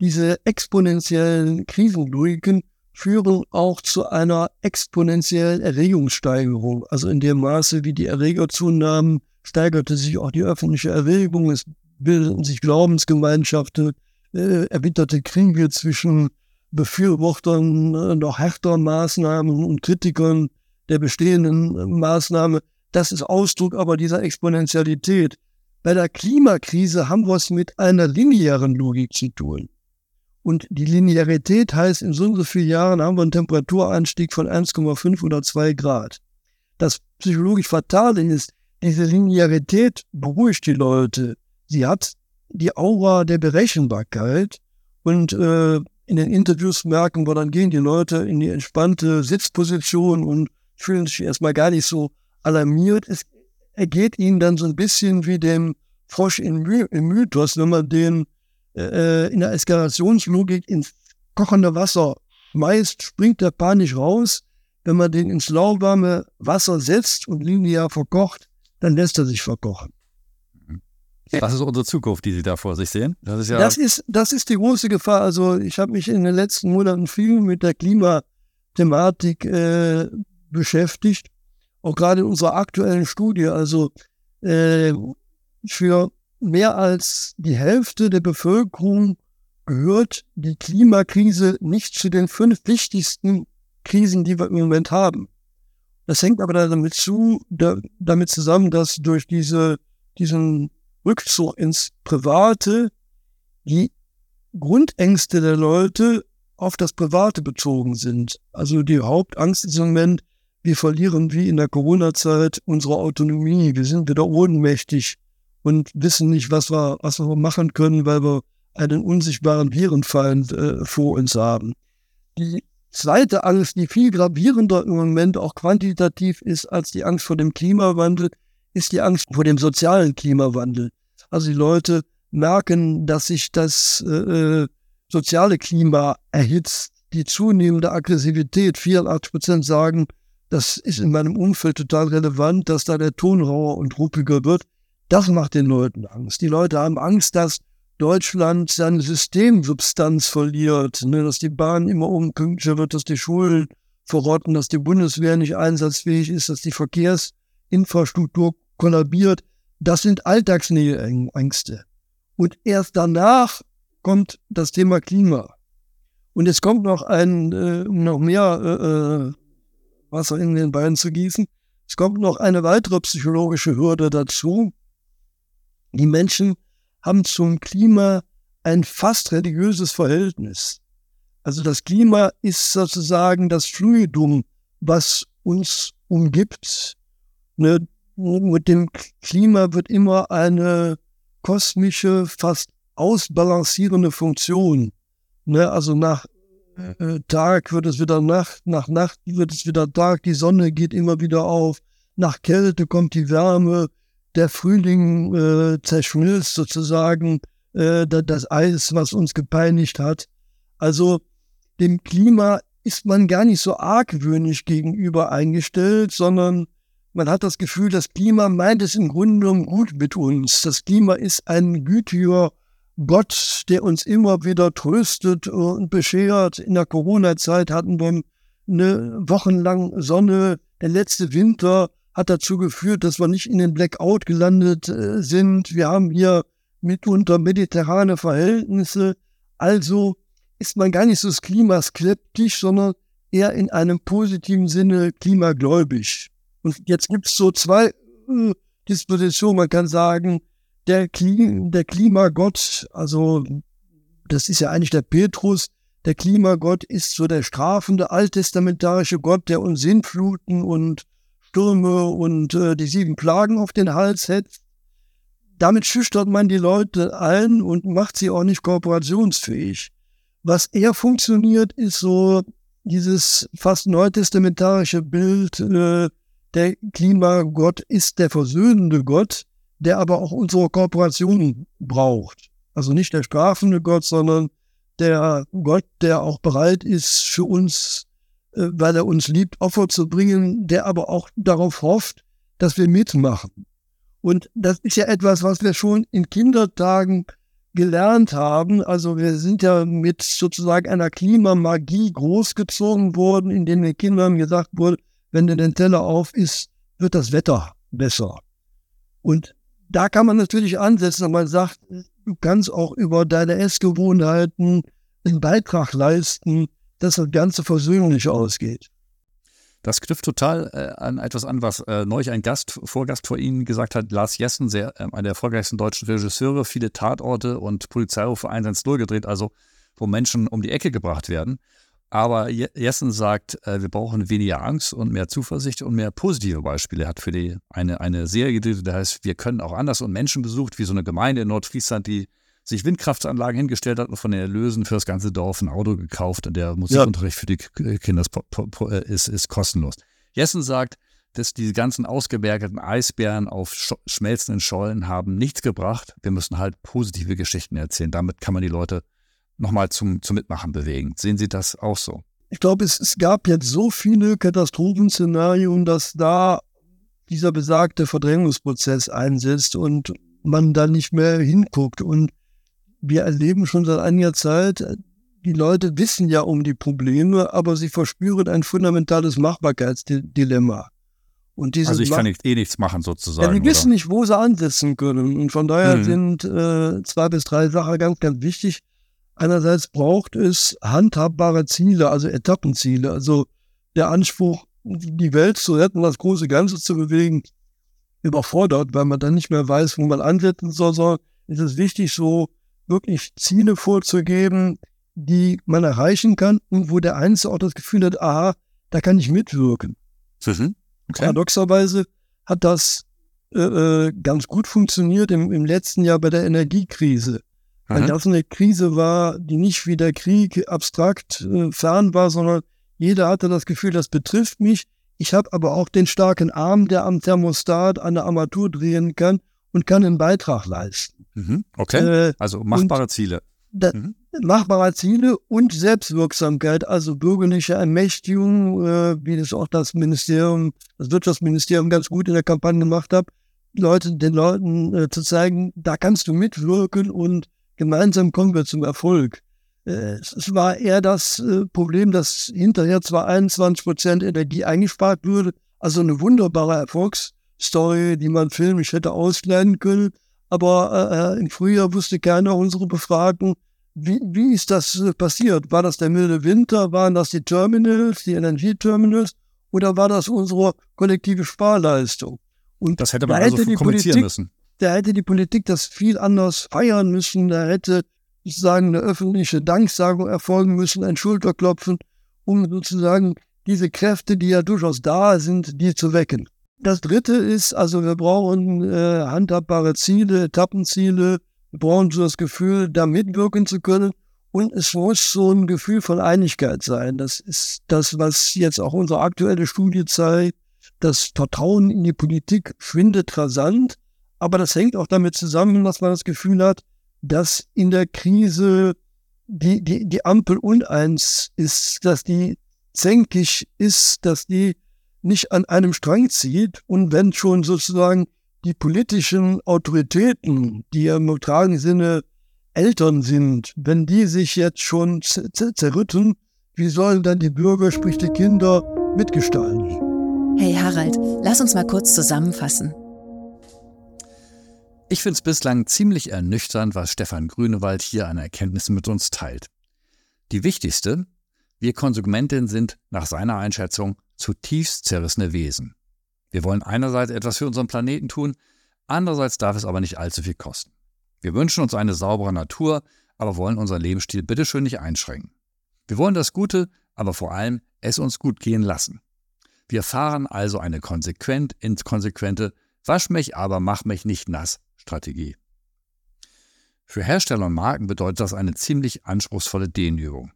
diese exponentiellen Krisenlogiken führen auch zu einer exponentiellen Erregungssteigerung. Also in dem Maße, wie die Erreger zunahmen, steigerte sich auch die öffentliche Erregung. Es bildeten sich Glaubensgemeinschaften, äh, erbitterte Kriege zwischen Befürwortern äh, noch härter Maßnahmen und Kritikern der bestehenden Maßnahme. Das ist Ausdruck aber dieser Exponentialität. Bei der Klimakrise haben wir es mit einer linearen Logik zu tun. Und die Linearität heißt, in so und so vielen Jahren haben wir einen Temperaturanstieg von 1,5 oder 2 Grad. Das psychologisch Fatale ist, diese Linearität beruhigt die Leute. Sie hat die Aura der Berechenbarkeit und äh, in den Interviews merken wir, dann gehen die Leute in die entspannte Sitzposition und fühlen sich erstmal gar nicht so alarmiert. Es ergeht ihnen dann so ein bisschen wie dem Frosch im, im Mythos, wenn man den äh, in der Eskalationslogik ins kochende Wasser schmeißt, springt der panisch raus. Wenn man den ins lauwarme Wasser setzt und linear verkocht, dann lässt er sich verkochen. Das ist unsere Zukunft, die Sie da vor sich sehen. Das ist, ja das ist, das ist die große Gefahr. Also ich habe mich in den letzten Monaten viel mit der Klimathematik äh, beschäftigt, auch gerade in unserer aktuellen Studie. Also äh, für mehr als die Hälfte der Bevölkerung gehört die Klimakrise nicht zu den fünf wichtigsten Krisen, die wir im Moment haben. Das hängt aber damit zu, da, damit zusammen, dass durch diese, diesen Rückzug ins Private die Grundängste der Leute auf das Private bezogen sind. Also die Hauptangst ist im Moment, wir verlieren wie in der Corona-Zeit unsere Autonomie. Wir sind wieder ohnmächtig und wissen nicht, was wir, was wir machen können, weil wir einen unsichtbaren Virenfeind äh, vor uns haben. Die zweite Angst, die viel gravierender im Moment auch quantitativ ist als die Angst vor dem Klimawandel, ist die Angst vor dem sozialen Klimawandel. Also die Leute merken, dass sich das äh, äh soziale Klima erhitzt, die zunehmende Aggressivität. 84 Prozent sagen, das ist in meinem Umfeld total relevant, dass da der Ton rauer und ruppiger wird. Das macht den Leuten Angst. Die Leute haben Angst, dass Deutschland seine Systemsubstanz verliert, ne, dass die Bahn immer unpünktlicher wird, dass die Schulen verrotten, dass die Bundeswehr nicht einsatzfähig ist, dass die Verkehrsinfrastruktur kollabiert. Das sind Alltagsnähe-Ängste. Und erst danach kommt das Thema Klima. Und es kommt noch ein, äh, noch mehr äh, äh, Wasser in den Beinen zu gießen, es kommt noch eine weitere psychologische Hürde dazu. Die Menschen haben zum Klima ein fast religiöses Verhältnis. Also das Klima ist sozusagen das Fluidum, was uns umgibt. Ne, mit dem Klima wird immer eine kosmische, fast ausbalancierende Funktion. Ne, also nach Tag wird es wieder Nacht, nach Nacht wird es wieder Tag, die Sonne geht immer wieder auf, nach Kälte kommt die Wärme, der Frühling äh, zerschmilzt sozusagen äh, das Eis, was uns gepeinigt hat. Also dem Klima ist man gar nicht so argwöhnisch gegenüber eingestellt, sondern man hat das Gefühl, das Klima meint es im Grunde genommen gut mit uns. Das Klima ist ein gütiger Gott, der uns immer wieder tröstet und beschert. In der Corona-Zeit hatten wir eine wochenlang Sonne. Der letzte Winter hat dazu geführt, dass wir nicht in den Blackout gelandet äh, sind. Wir haben hier mitunter mediterrane Verhältnisse. Also ist man gar nicht so klimaskeptisch, sondern eher in einem positiven Sinne klimagläubig. Und jetzt gibt es so zwei äh, Dispositionen. Man kann sagen, der, Klim der Klimagott, also das ist ja eigentlich der Petrus, der Klimagott ist so der strafende alttestamentarische Gott, der uns Sintfluten und Stürme und äh, die sieben Plagen auf den Hals setzt. Damit schüchtert man die Leute ein und macht sie auch nicht kooperationsfähig. Was eher funktioniert, ist so dieses fast neutestamentarische Bild, äh, der Klimagott ist der versöhnende Gott, der aber auch unsere Kooperation braucht. Also nicht der strafende Gott, sondern der Gott, der auch bereit ist, für uns äh, weil er uns liebt, Opfer zu bringen, der aber auch darauf hofft, dass wir mitmachen. Und das ist ja etwas, was wir schon in Kindertagen gelernt haben. Also wir sind ja mit sozusagen einer Klimamagie großgezogen worden, in dem den Kindern gesagt wurde, wenn du den Teller auf isst, wird das Wetter besser. Und da kann man natürlich ansetzen, und man sagt, du kannst auch über deine Essgewohnheiten einen Beitrag leisten, dass das Ganze versöhnlich ausgeht. Das knüpft total äh, an etwas an, was äh, neulich ein Gast, Vorgast vor Ihnen gesagt hat, Lars Jessen, sehr, äh, einer der erfolgreichsten deutschen Regisseure, viele Tatorte und Polizeirufe 110 gedreht, also wo Menschen um die Ecke gebracht werden. Aber Jessen sagt, äh, wir brauchen weniger Angst und mehr Zuversicht und mehr positive Beispiele. Er hat für die eine, eine Serie gedreht, der heißt, wir können auch anders und Menschen besucht, wie so eine Gemeinde in Nordfriesland, die sich Windkraftanlagen hingestellt hat und von den Erlösen für das ganze Dorf ein Auto gekauft und der Musikunterricht für die Kinder ist, ist kostenlos. Jessen sagt, dass diese ganzen ausgebergeten Eisbären auf schmelzenden Schollen haben nichts gebracht. Wir müssen halt positive Geschichten erzählen. Damit kann man die Leute nochmal zum, zum Mitmachen bewegen. Sehen Sie das auch so? Ich glaube, es, es gab jetzt so viele Katastrophenszenarien, dass da dieser besagte Verdrängungsprozess einsetzt und man da nicht mehr hinguckt. Und wir erleben schon seit einiger Zeit, die Leute wissen ja um die Probleme, aber sie verspüren ein fundamentales Machbarkeitsdilemma. Und also ich kann nicht, eh nichts machen sozusagen. Ja, die wissen nicht, wo sie ansetzen können. Und von daher mhm. sind äh, zwei bis drei Sachen ganz, ganz wichtig. Einerseits braucht es handhabbare Ziele, also Etappenziele. Also der Anspruch, die Welt zu retten, das große Ganze zu bewegen, überfordert, weil man dann nicht mehr weiß, wo man ansetzen soll, sondern ist es wichtig, so wirklich Ziele vorzugeben, die man erreichen kann und wo der Einzelne auch das Gefühl hat, aha, da kann ich mitwirken. Mhm. Okay. Paradoxerweise hat das äh, äh, ganz gut funktioniert im, im letzten Jahr bei der Energiekrise. Mhm. Weil das eine Krise war, die nicht wie der Krieg abstrakt äh, fern war, sondern jeder hatte das Gefühl, das betrifft mich. Ich habe aber auch den starken Arm, der am Thermostat an der Armatur drehen kann und kann einen Beitrag leisten. Mhm. Okay, äh, also machbare Ziele. Da, mhm. Machbare Ziele und Selbstwirksamkeit, also bürgerliche Ermächtigung, äh, wie das auch das Ministerium, das Wirtschaftsministerium ganz gut in der Kampagne gemacht hat, Leute, den Leuten äh, zu zeigen, da kannst du mitwirken und gemeinsam kommen wir zum Erfolg. Äh, es war eher das äh, Problem, dass hinterher zwar 21 Prozent Energie eingespart würde, also eine wunderbare Erfolgsstory, die man filmisch hätte ausleihen können, aber äh, im Frühjahr wusste keiner unsere Befragten, wie, wie ist das äh, passiert? War das der milde Winter? Waren das die Terminals, die Energieterminals? Oder war das unsere kollektive Sparleistung? Und das hätte man also hätte kommunizieren Politik, müssen. Da hätte die Politik das viel anders feiern müssen. Da hätte sozusagen eine öffentliche Danksagung erfolgen müssen, ein Schulterklopfen, um sozusagen diese Kräfte, die ja durchaus da sind, die zu wecken. Das dritte ist, also wir brauchen äh, handhabbare Ziele, Etappenziele. Wir brauchen so das Gefühl, da mitwirken zu können. Und es muss so ein Gefühl von Einigkeit sein. Das ist das, was jetzt auch unsere aktuelle Studie zeigt. Das Vertrauen in die Politik schwindet rasant. Aber das hängt auch damit zusammen, dass man das Gefühl hat, dass in der Krise die, die, die Ampel uneins ist, dass die zänkig ist, dass die nicht an einem Strang zieht und wenn schon sozusagen die politischen Autoritäten, die im übertragenen Sinne Eltern sind, wenn die sich jetzt schon zerrütten, wie sollen dann die Bürger, sprich die Kinder, mitgestalten? Hey Harald, lass uns mal kurz zusammenfassen. Ich finde es bislang ziemlich ernüchternd, was Stefan Grünewald hier an Erkenntnissen mit uns teilt. Die wichtigste, wir Konsumentinnen sind nach seiner Einschätzung zutiefst zerrissene Wesen. Wir wollen einerseits etwas für unseren Planeten tun, andererseits darf es aber nicht allzu viel kosten. Wir wünschen uns eine saubere Natur, aber wollen unseren Lebensstil bitteschön nicht einschränken. Wir wollen das Gute, aber vor allem es uns gut gehen lassen. Wir fahren also eine konsequent inkonsequente Wasch mich, aber mach mich nicht nass Strategie. Für Hersteller und Marken bedeutet das eine ziemlich anspruchsvolle Dehnübung.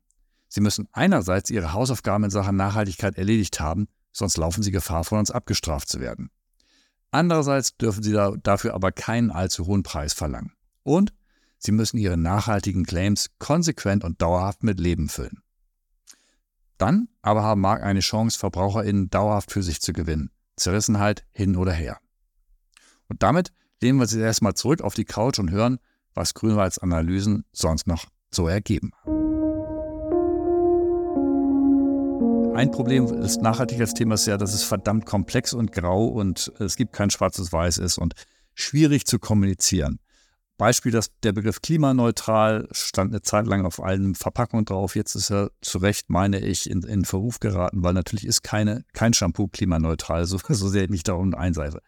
Sie müssen einerseits ihre Hausaufgaben in Sachen Nachhaltigkeit erledigt haben, sonst laufen sie Gefahr, von uns abgestraft zu werden. Andererseits dürfen sie da, dafür aber keinen allzu hohen Preis verlangen. Und sie müssen ihre nachhaltigen Claims konsequent und dauerhaft mit Leben füllen. Dann aber haben Marken eine Chance, VerbraucherInnen dauerhaft für sich zu gewinnen. Zerrissenheit hin oder her. Und damit lehnen wir uns erstmal zurück auf die Couch und hören, was Grünwalds Analysen sonst noch so ergeben. Ein Problem des Nachhaltigkeitsthemas ist ja, dass es verdammt komplex und grau und es gibt kein schwarzes Weiß ist und schwierig zu kommunizieren. Beispiel, dass der Begriff klimaneutral stand eine Zeit lang auf allen Verpackungen drauf. Jetzt ist er zu Recht, meine ich, in, in Verruf geraten, weil natürlich ist keine, kein Shampoo klimaneutral, so, so sehr ich mich darum einseife.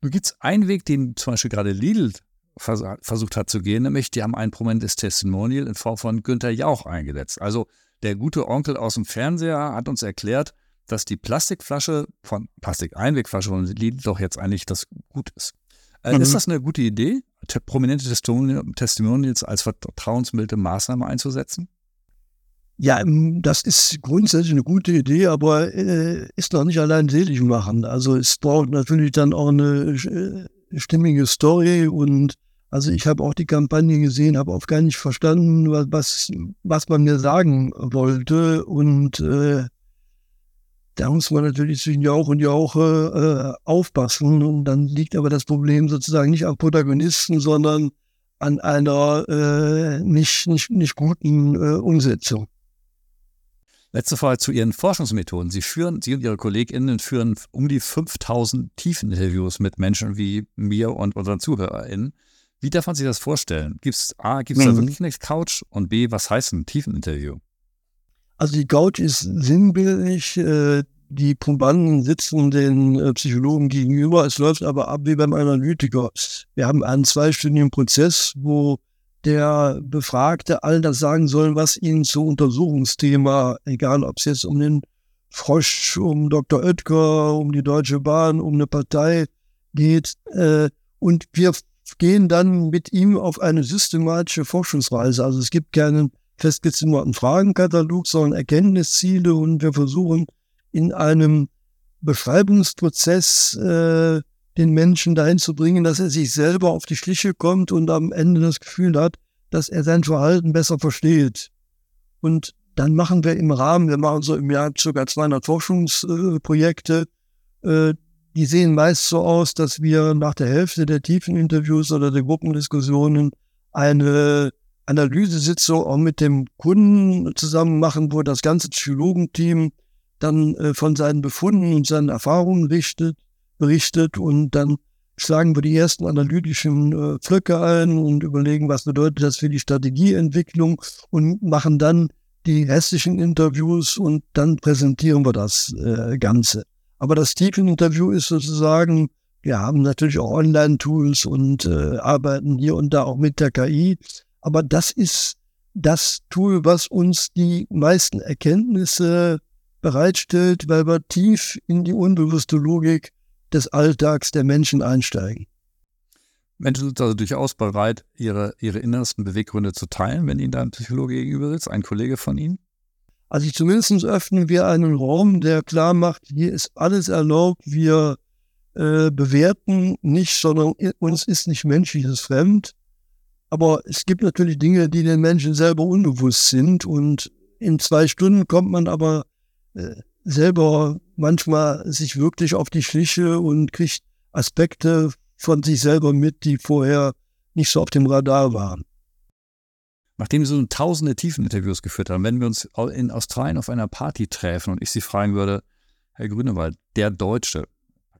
Nun gibt es einen Weg, den zum Beispiel gerade Lidl versucht hat zu gehen, nämlich die haben ein prominentes Testimonial in Form von Günther Jauch eingesetzt. Also Der gute Onkel aus dem Fernseher hat uns erklärt, dass die Plastikflasche von Plastikeinwegflasche von Lidl doch jetzt eigentlich das gut ist. Äh, mhm. Ist das eine gute Idee, prominente Testimonials als vertrauensmilde Maßnahme einzusetzen? Ja, das ist grundsätzlich eine gute Idee, aber äh, ist noch nicht allein selig machen. Also es braucht natürlich dann auch eine äh, stimmige Story und also ich habe auch die Kampagne gesehen, habe auch gar nicht verstanden, was, was man mir sagen wollte und äh, da muss man natürlich zwischen Jauch und Jauche äh, aufpassen. Und dann liegt aber das Problem sozusagen nicht am Protagonisten, sondern an einer äh, nicht, nicht, nicht guten äh, Umsetzung. Letzte Frage zu Ihren Forschungsmethoden. Sie führen, Sie und Ihre KollegInnen führen um die 5000 Tiefeninterviews mit Menschen wie mir und unseren ZuhörerInnen. Wie darf man sich das vorstellen? Gibt es A, gibt es mhm. da wirklich eine Couch? Und B, was heißt ein Tiefeninterview? Also die Couch ist sinnbildlich. Äh, die Probanden sitzen den äh, Psychologen gegenüber. Es läuft aber ab wie beim Analytiker. Wir haben einen zweistündigen Prozess, wo der Befragte all das sagen soll, was ihn zu Untersuchungsthema, egal ob es jetzt um den Frosch, um Dr. Oetker, um die Deutsche Bahn, um eine Partei geht. Äh, und wir gehen dann mit ihm auf eine systematische Forschungsreise. Also es gibt keinen festgezimmerten Fragenkatalog, sondern Erkenntnisziele und wir versuchen in einem Beschreibungsprozess äh, den Menschen dahin zu bringen, dass er sich selber auf die Schliche kommt und am Ende das Gefühl hat, dass er sein Verhalten besser versteht. Und dann machen wir im Rahmen, wir machen so im Jahr ca. 200 Forschungsprojekte, äh, die sehen meist so aus, dass wir nach der Hälfte der tiefen Interviews oder der Gruppendiskussionen eine Analysesitzung auch mit dem Kunden zusammen machen, wo das ganze Psychologenteam dann äh, von seinen Befunden und seinen Erfahrungen richtet, berichtet und dann schlagen wir die ersten analytischen äh, Pflöcke ein und überlegen, was bedeutet das für die Strategieentwicklung und machen dann die restlichen Interviews und dann präsentieren wir das äh, Ganze. Aber das Tiefeninterview ist sozusagen, wir haben natürlich auch Online-Tools und äh, arbeiten hier und da auch mit der KI, aber das ist das Tool, was uns die meisten Erkenntnisse bereitstellt, weil wir tief in die unbewusste Logik des Alltags der Menschen einsteigen. Menschen sind also durchaus bereit, ihre, ihre innersten Beweggründe zu teilen, wenn Ihnen da ein Psychologe gegenüber sitzt, ein Kollege von Ihnen? Also zumindest öffnen wir einen Raum, der klar macht, hier ist alles erlaubt, wir äh, bewerten nicht, sondern uns ist nicht menschliches fremd. Aber es gibt natürlich Dinge, die den Menschen selber unbewusst sind. Und in zwei Stunden kommt man aber äh, selber manchmal sich wirklich auf die Schliche und kriegt Aspekte von sich selber mit, die vorher nicht so auf dem Radar waren. Nachdem Sie so tausende Tiefeninterviews geführt haben, wenn wir uns in Australien auf einer Party treffen und ich Sie fragen würde, Herr Grünewald, der Deutsche,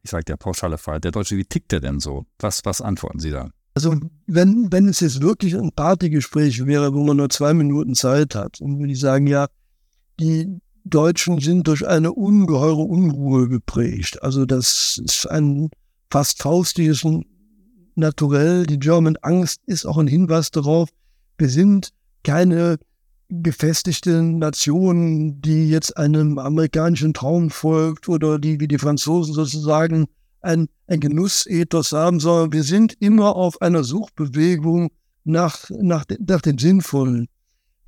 ich sage der pauschale Fall, der Deutsche, wie tickt der denn so? Was, was antworten Sie da? Also wenn, wenn es jetzt wirklich ein Partygespräch wäre, wo man nur zwei Minuten Zeit hat, dann würde ich sagen, ja, die Deutschen sind durch eine ungeheure Unruhe geprägt. Also das ist ein fast faustiges Naturell. Die German Angst ist auch ein Hinweis darauf, wir sind keine gefestigte Nation, die jetzt einem amerikanischen Traum folgt oder die wie die Franzosen sozusagen ein, ein Genussethos haben, sondern wir sind immer auf einer Suchbewegung nach, nach, nach dem Sinnvollen.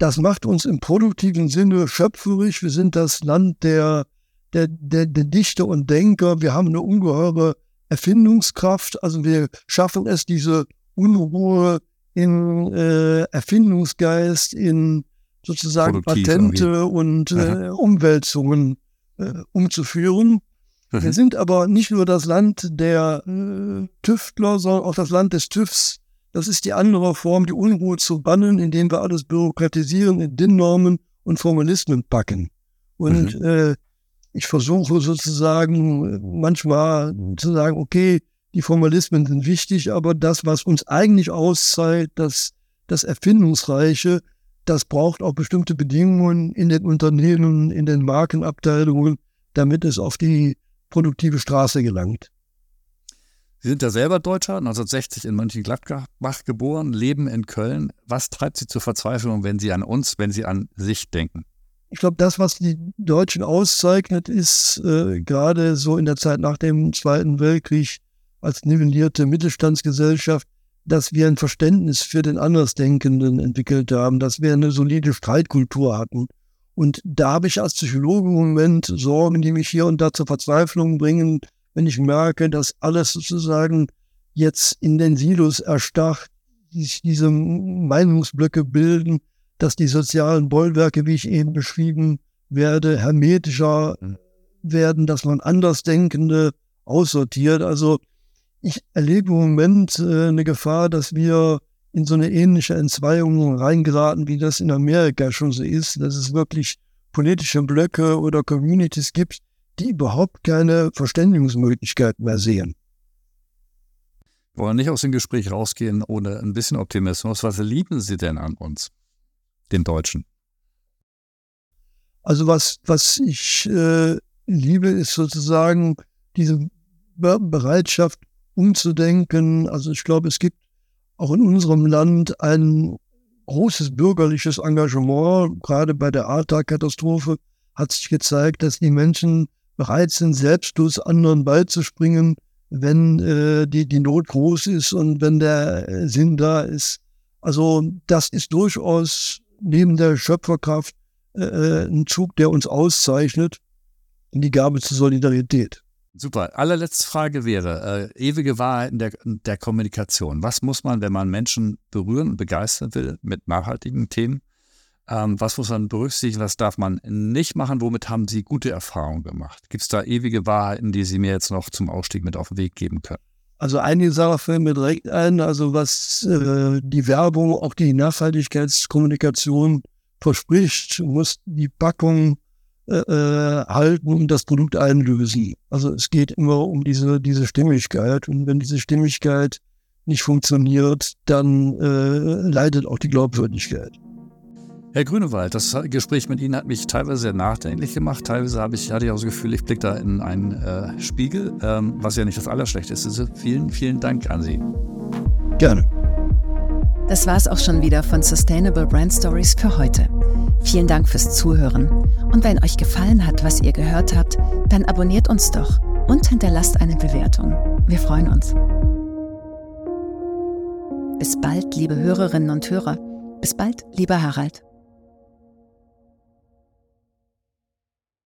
Das macht uns im produktiven Sinne schöpferisch. Wir sind das Land der, der, der, der Dichter und Denker. Wir haben eine ungeheure Erfindungskraft. Also wir schaffen es, diese Unruhe in äh, Erfindungsgeist, in sozusagen Produktiv Patente irgendwie. und äh, Umwälzungen äh, umzuführen. Mhm. Wir sind aber nicht nur das Land der äh, Tüftler, sondern auch das Land des TÜVs. Das ist die andere Form, die Unruhe zu bannen, indem wir alles bürokratisieren, in DIN-Normen und Formalismen packen. Und mhm. äh, ich versuche sozusagen manchmal zu sagen, okay, die Formalismen sind wichtig, aber das, was uns eigentlich auszahlt, das, das Erfindungsreiche, das braucht auch bestimmte Bedingungen in den Unternehmen, in den Markenabteilungen, damit es auf die produktive Straße gelangt. Sie sind ja selber Deutscher, 1960 in Mönchengladbach geboren, leben in Köln. Was treibt Sie zur Verzweiflung, wenn Sie an uns, wenn Sie an sich denken? ich glaube, das, was die Deutschen auszeichnet, ist äh, gerade so in der Zeit nach dem Zweiten Weltkrieg als nivellierte Mittelstandsgesellschaft, dass wir ein Verständnis für den Andersdenkenden entwickelt haben, dass wir eine solide Streitkultur hatten. Und da habe ich als Psychologe im Moment Sorgen, die mich hier und da zur Verzweiflung bringen, wenn ich merke, dass alles sozusagen jetzt in den Silos erstarrt, sich diese Meinungsblöcke bilden, dass die sozialen Bollwerke, wie ich eben beschrieben werde, hermetischer mhm. werden, dass man Andersdenkende aussortiert. Also ich erlebe im Moment äh, eine Gefahr, dass wir in so eine ähnliche Entzweiung reingeraten, wie das in Amerika schon so ist, dass es wirklich politische Blöcke oder Communities gibt, die überhaupt keine Verständigungsmöglichkeit mehr sehen. Wir wollen nicht aus dem Gespräch rausgehen ohne ein bisschen Optimismus. Was lieben Sie denn an uns? den Deutschen? Also was, was ich äh, liebe, ist sozusagen diese Bereitschaft umzudenken. Also ich glaube, es gibt auch in unserem Land ein großes bürgerliches Engagement. Gerade bei der Ahrtal-Katastrophe hat sich gezeigt, dass die Menschen bereit sind, selbstlos anderen beizuspringen, wenn äh, die, die Not groß ist und wenn der äh, Sinn da ist. Also das ist durchaus neben der Schöpferkraft äh, äh, ein Zug, der uns auszeichnet, die Gabe zur Solidarität. Super. Allerletzte Frage wäre, äh, ewige Wahrheit in der, der Kommunikation. Was muss man, wenn man Menschen berühren und begeistern will mit nachhaltigen Themen, ähm, was muss man berücksichtigen, was darf man nicht machen, womit haben Sie gute Erfahrungen gemacht? Gibt es da ewige Wahrheiten, die Sie mir jetzt noch zum Ausstieg mit auf den Weg geben können? Also einige Sachen fällt mir direkt ein, also was äh, die Werbung, auch die Nachhaltigkeitskommunikation verspricht, muss die Packung äh, äh, halten und das Produkt einlösen. Also es geht immer um diese, diese Stimmigkeit und wenn diese Stimmigkeit nicht funktioniert, dann äh, leidet auch die Glaubwürdigkeit. Herr Grünewald, das Gespräch mit Ihnen hat mich teilweise sehr nachdenklich gemacht. Teilweise habe ich, hatte ich auch das Gefühl, ich blicke da in einen äh, Spiegel, ähm, was ja nicht das Allerschlechteste ist. Vielen, vielen Dank an Sie. Gerne. Das war es auch schon wieder von Sustainable Brand Stories für heute. Vielen Dank fürs Zuhören. Und wenn euch gefallen hat, was ihr gehört habt, dann abonniert uns doch und hinterlasst eine Bewertung. Wir freuen uns. Bis bald, liebe Hörerinnen und Hörer. Bis bald, lieber Harald.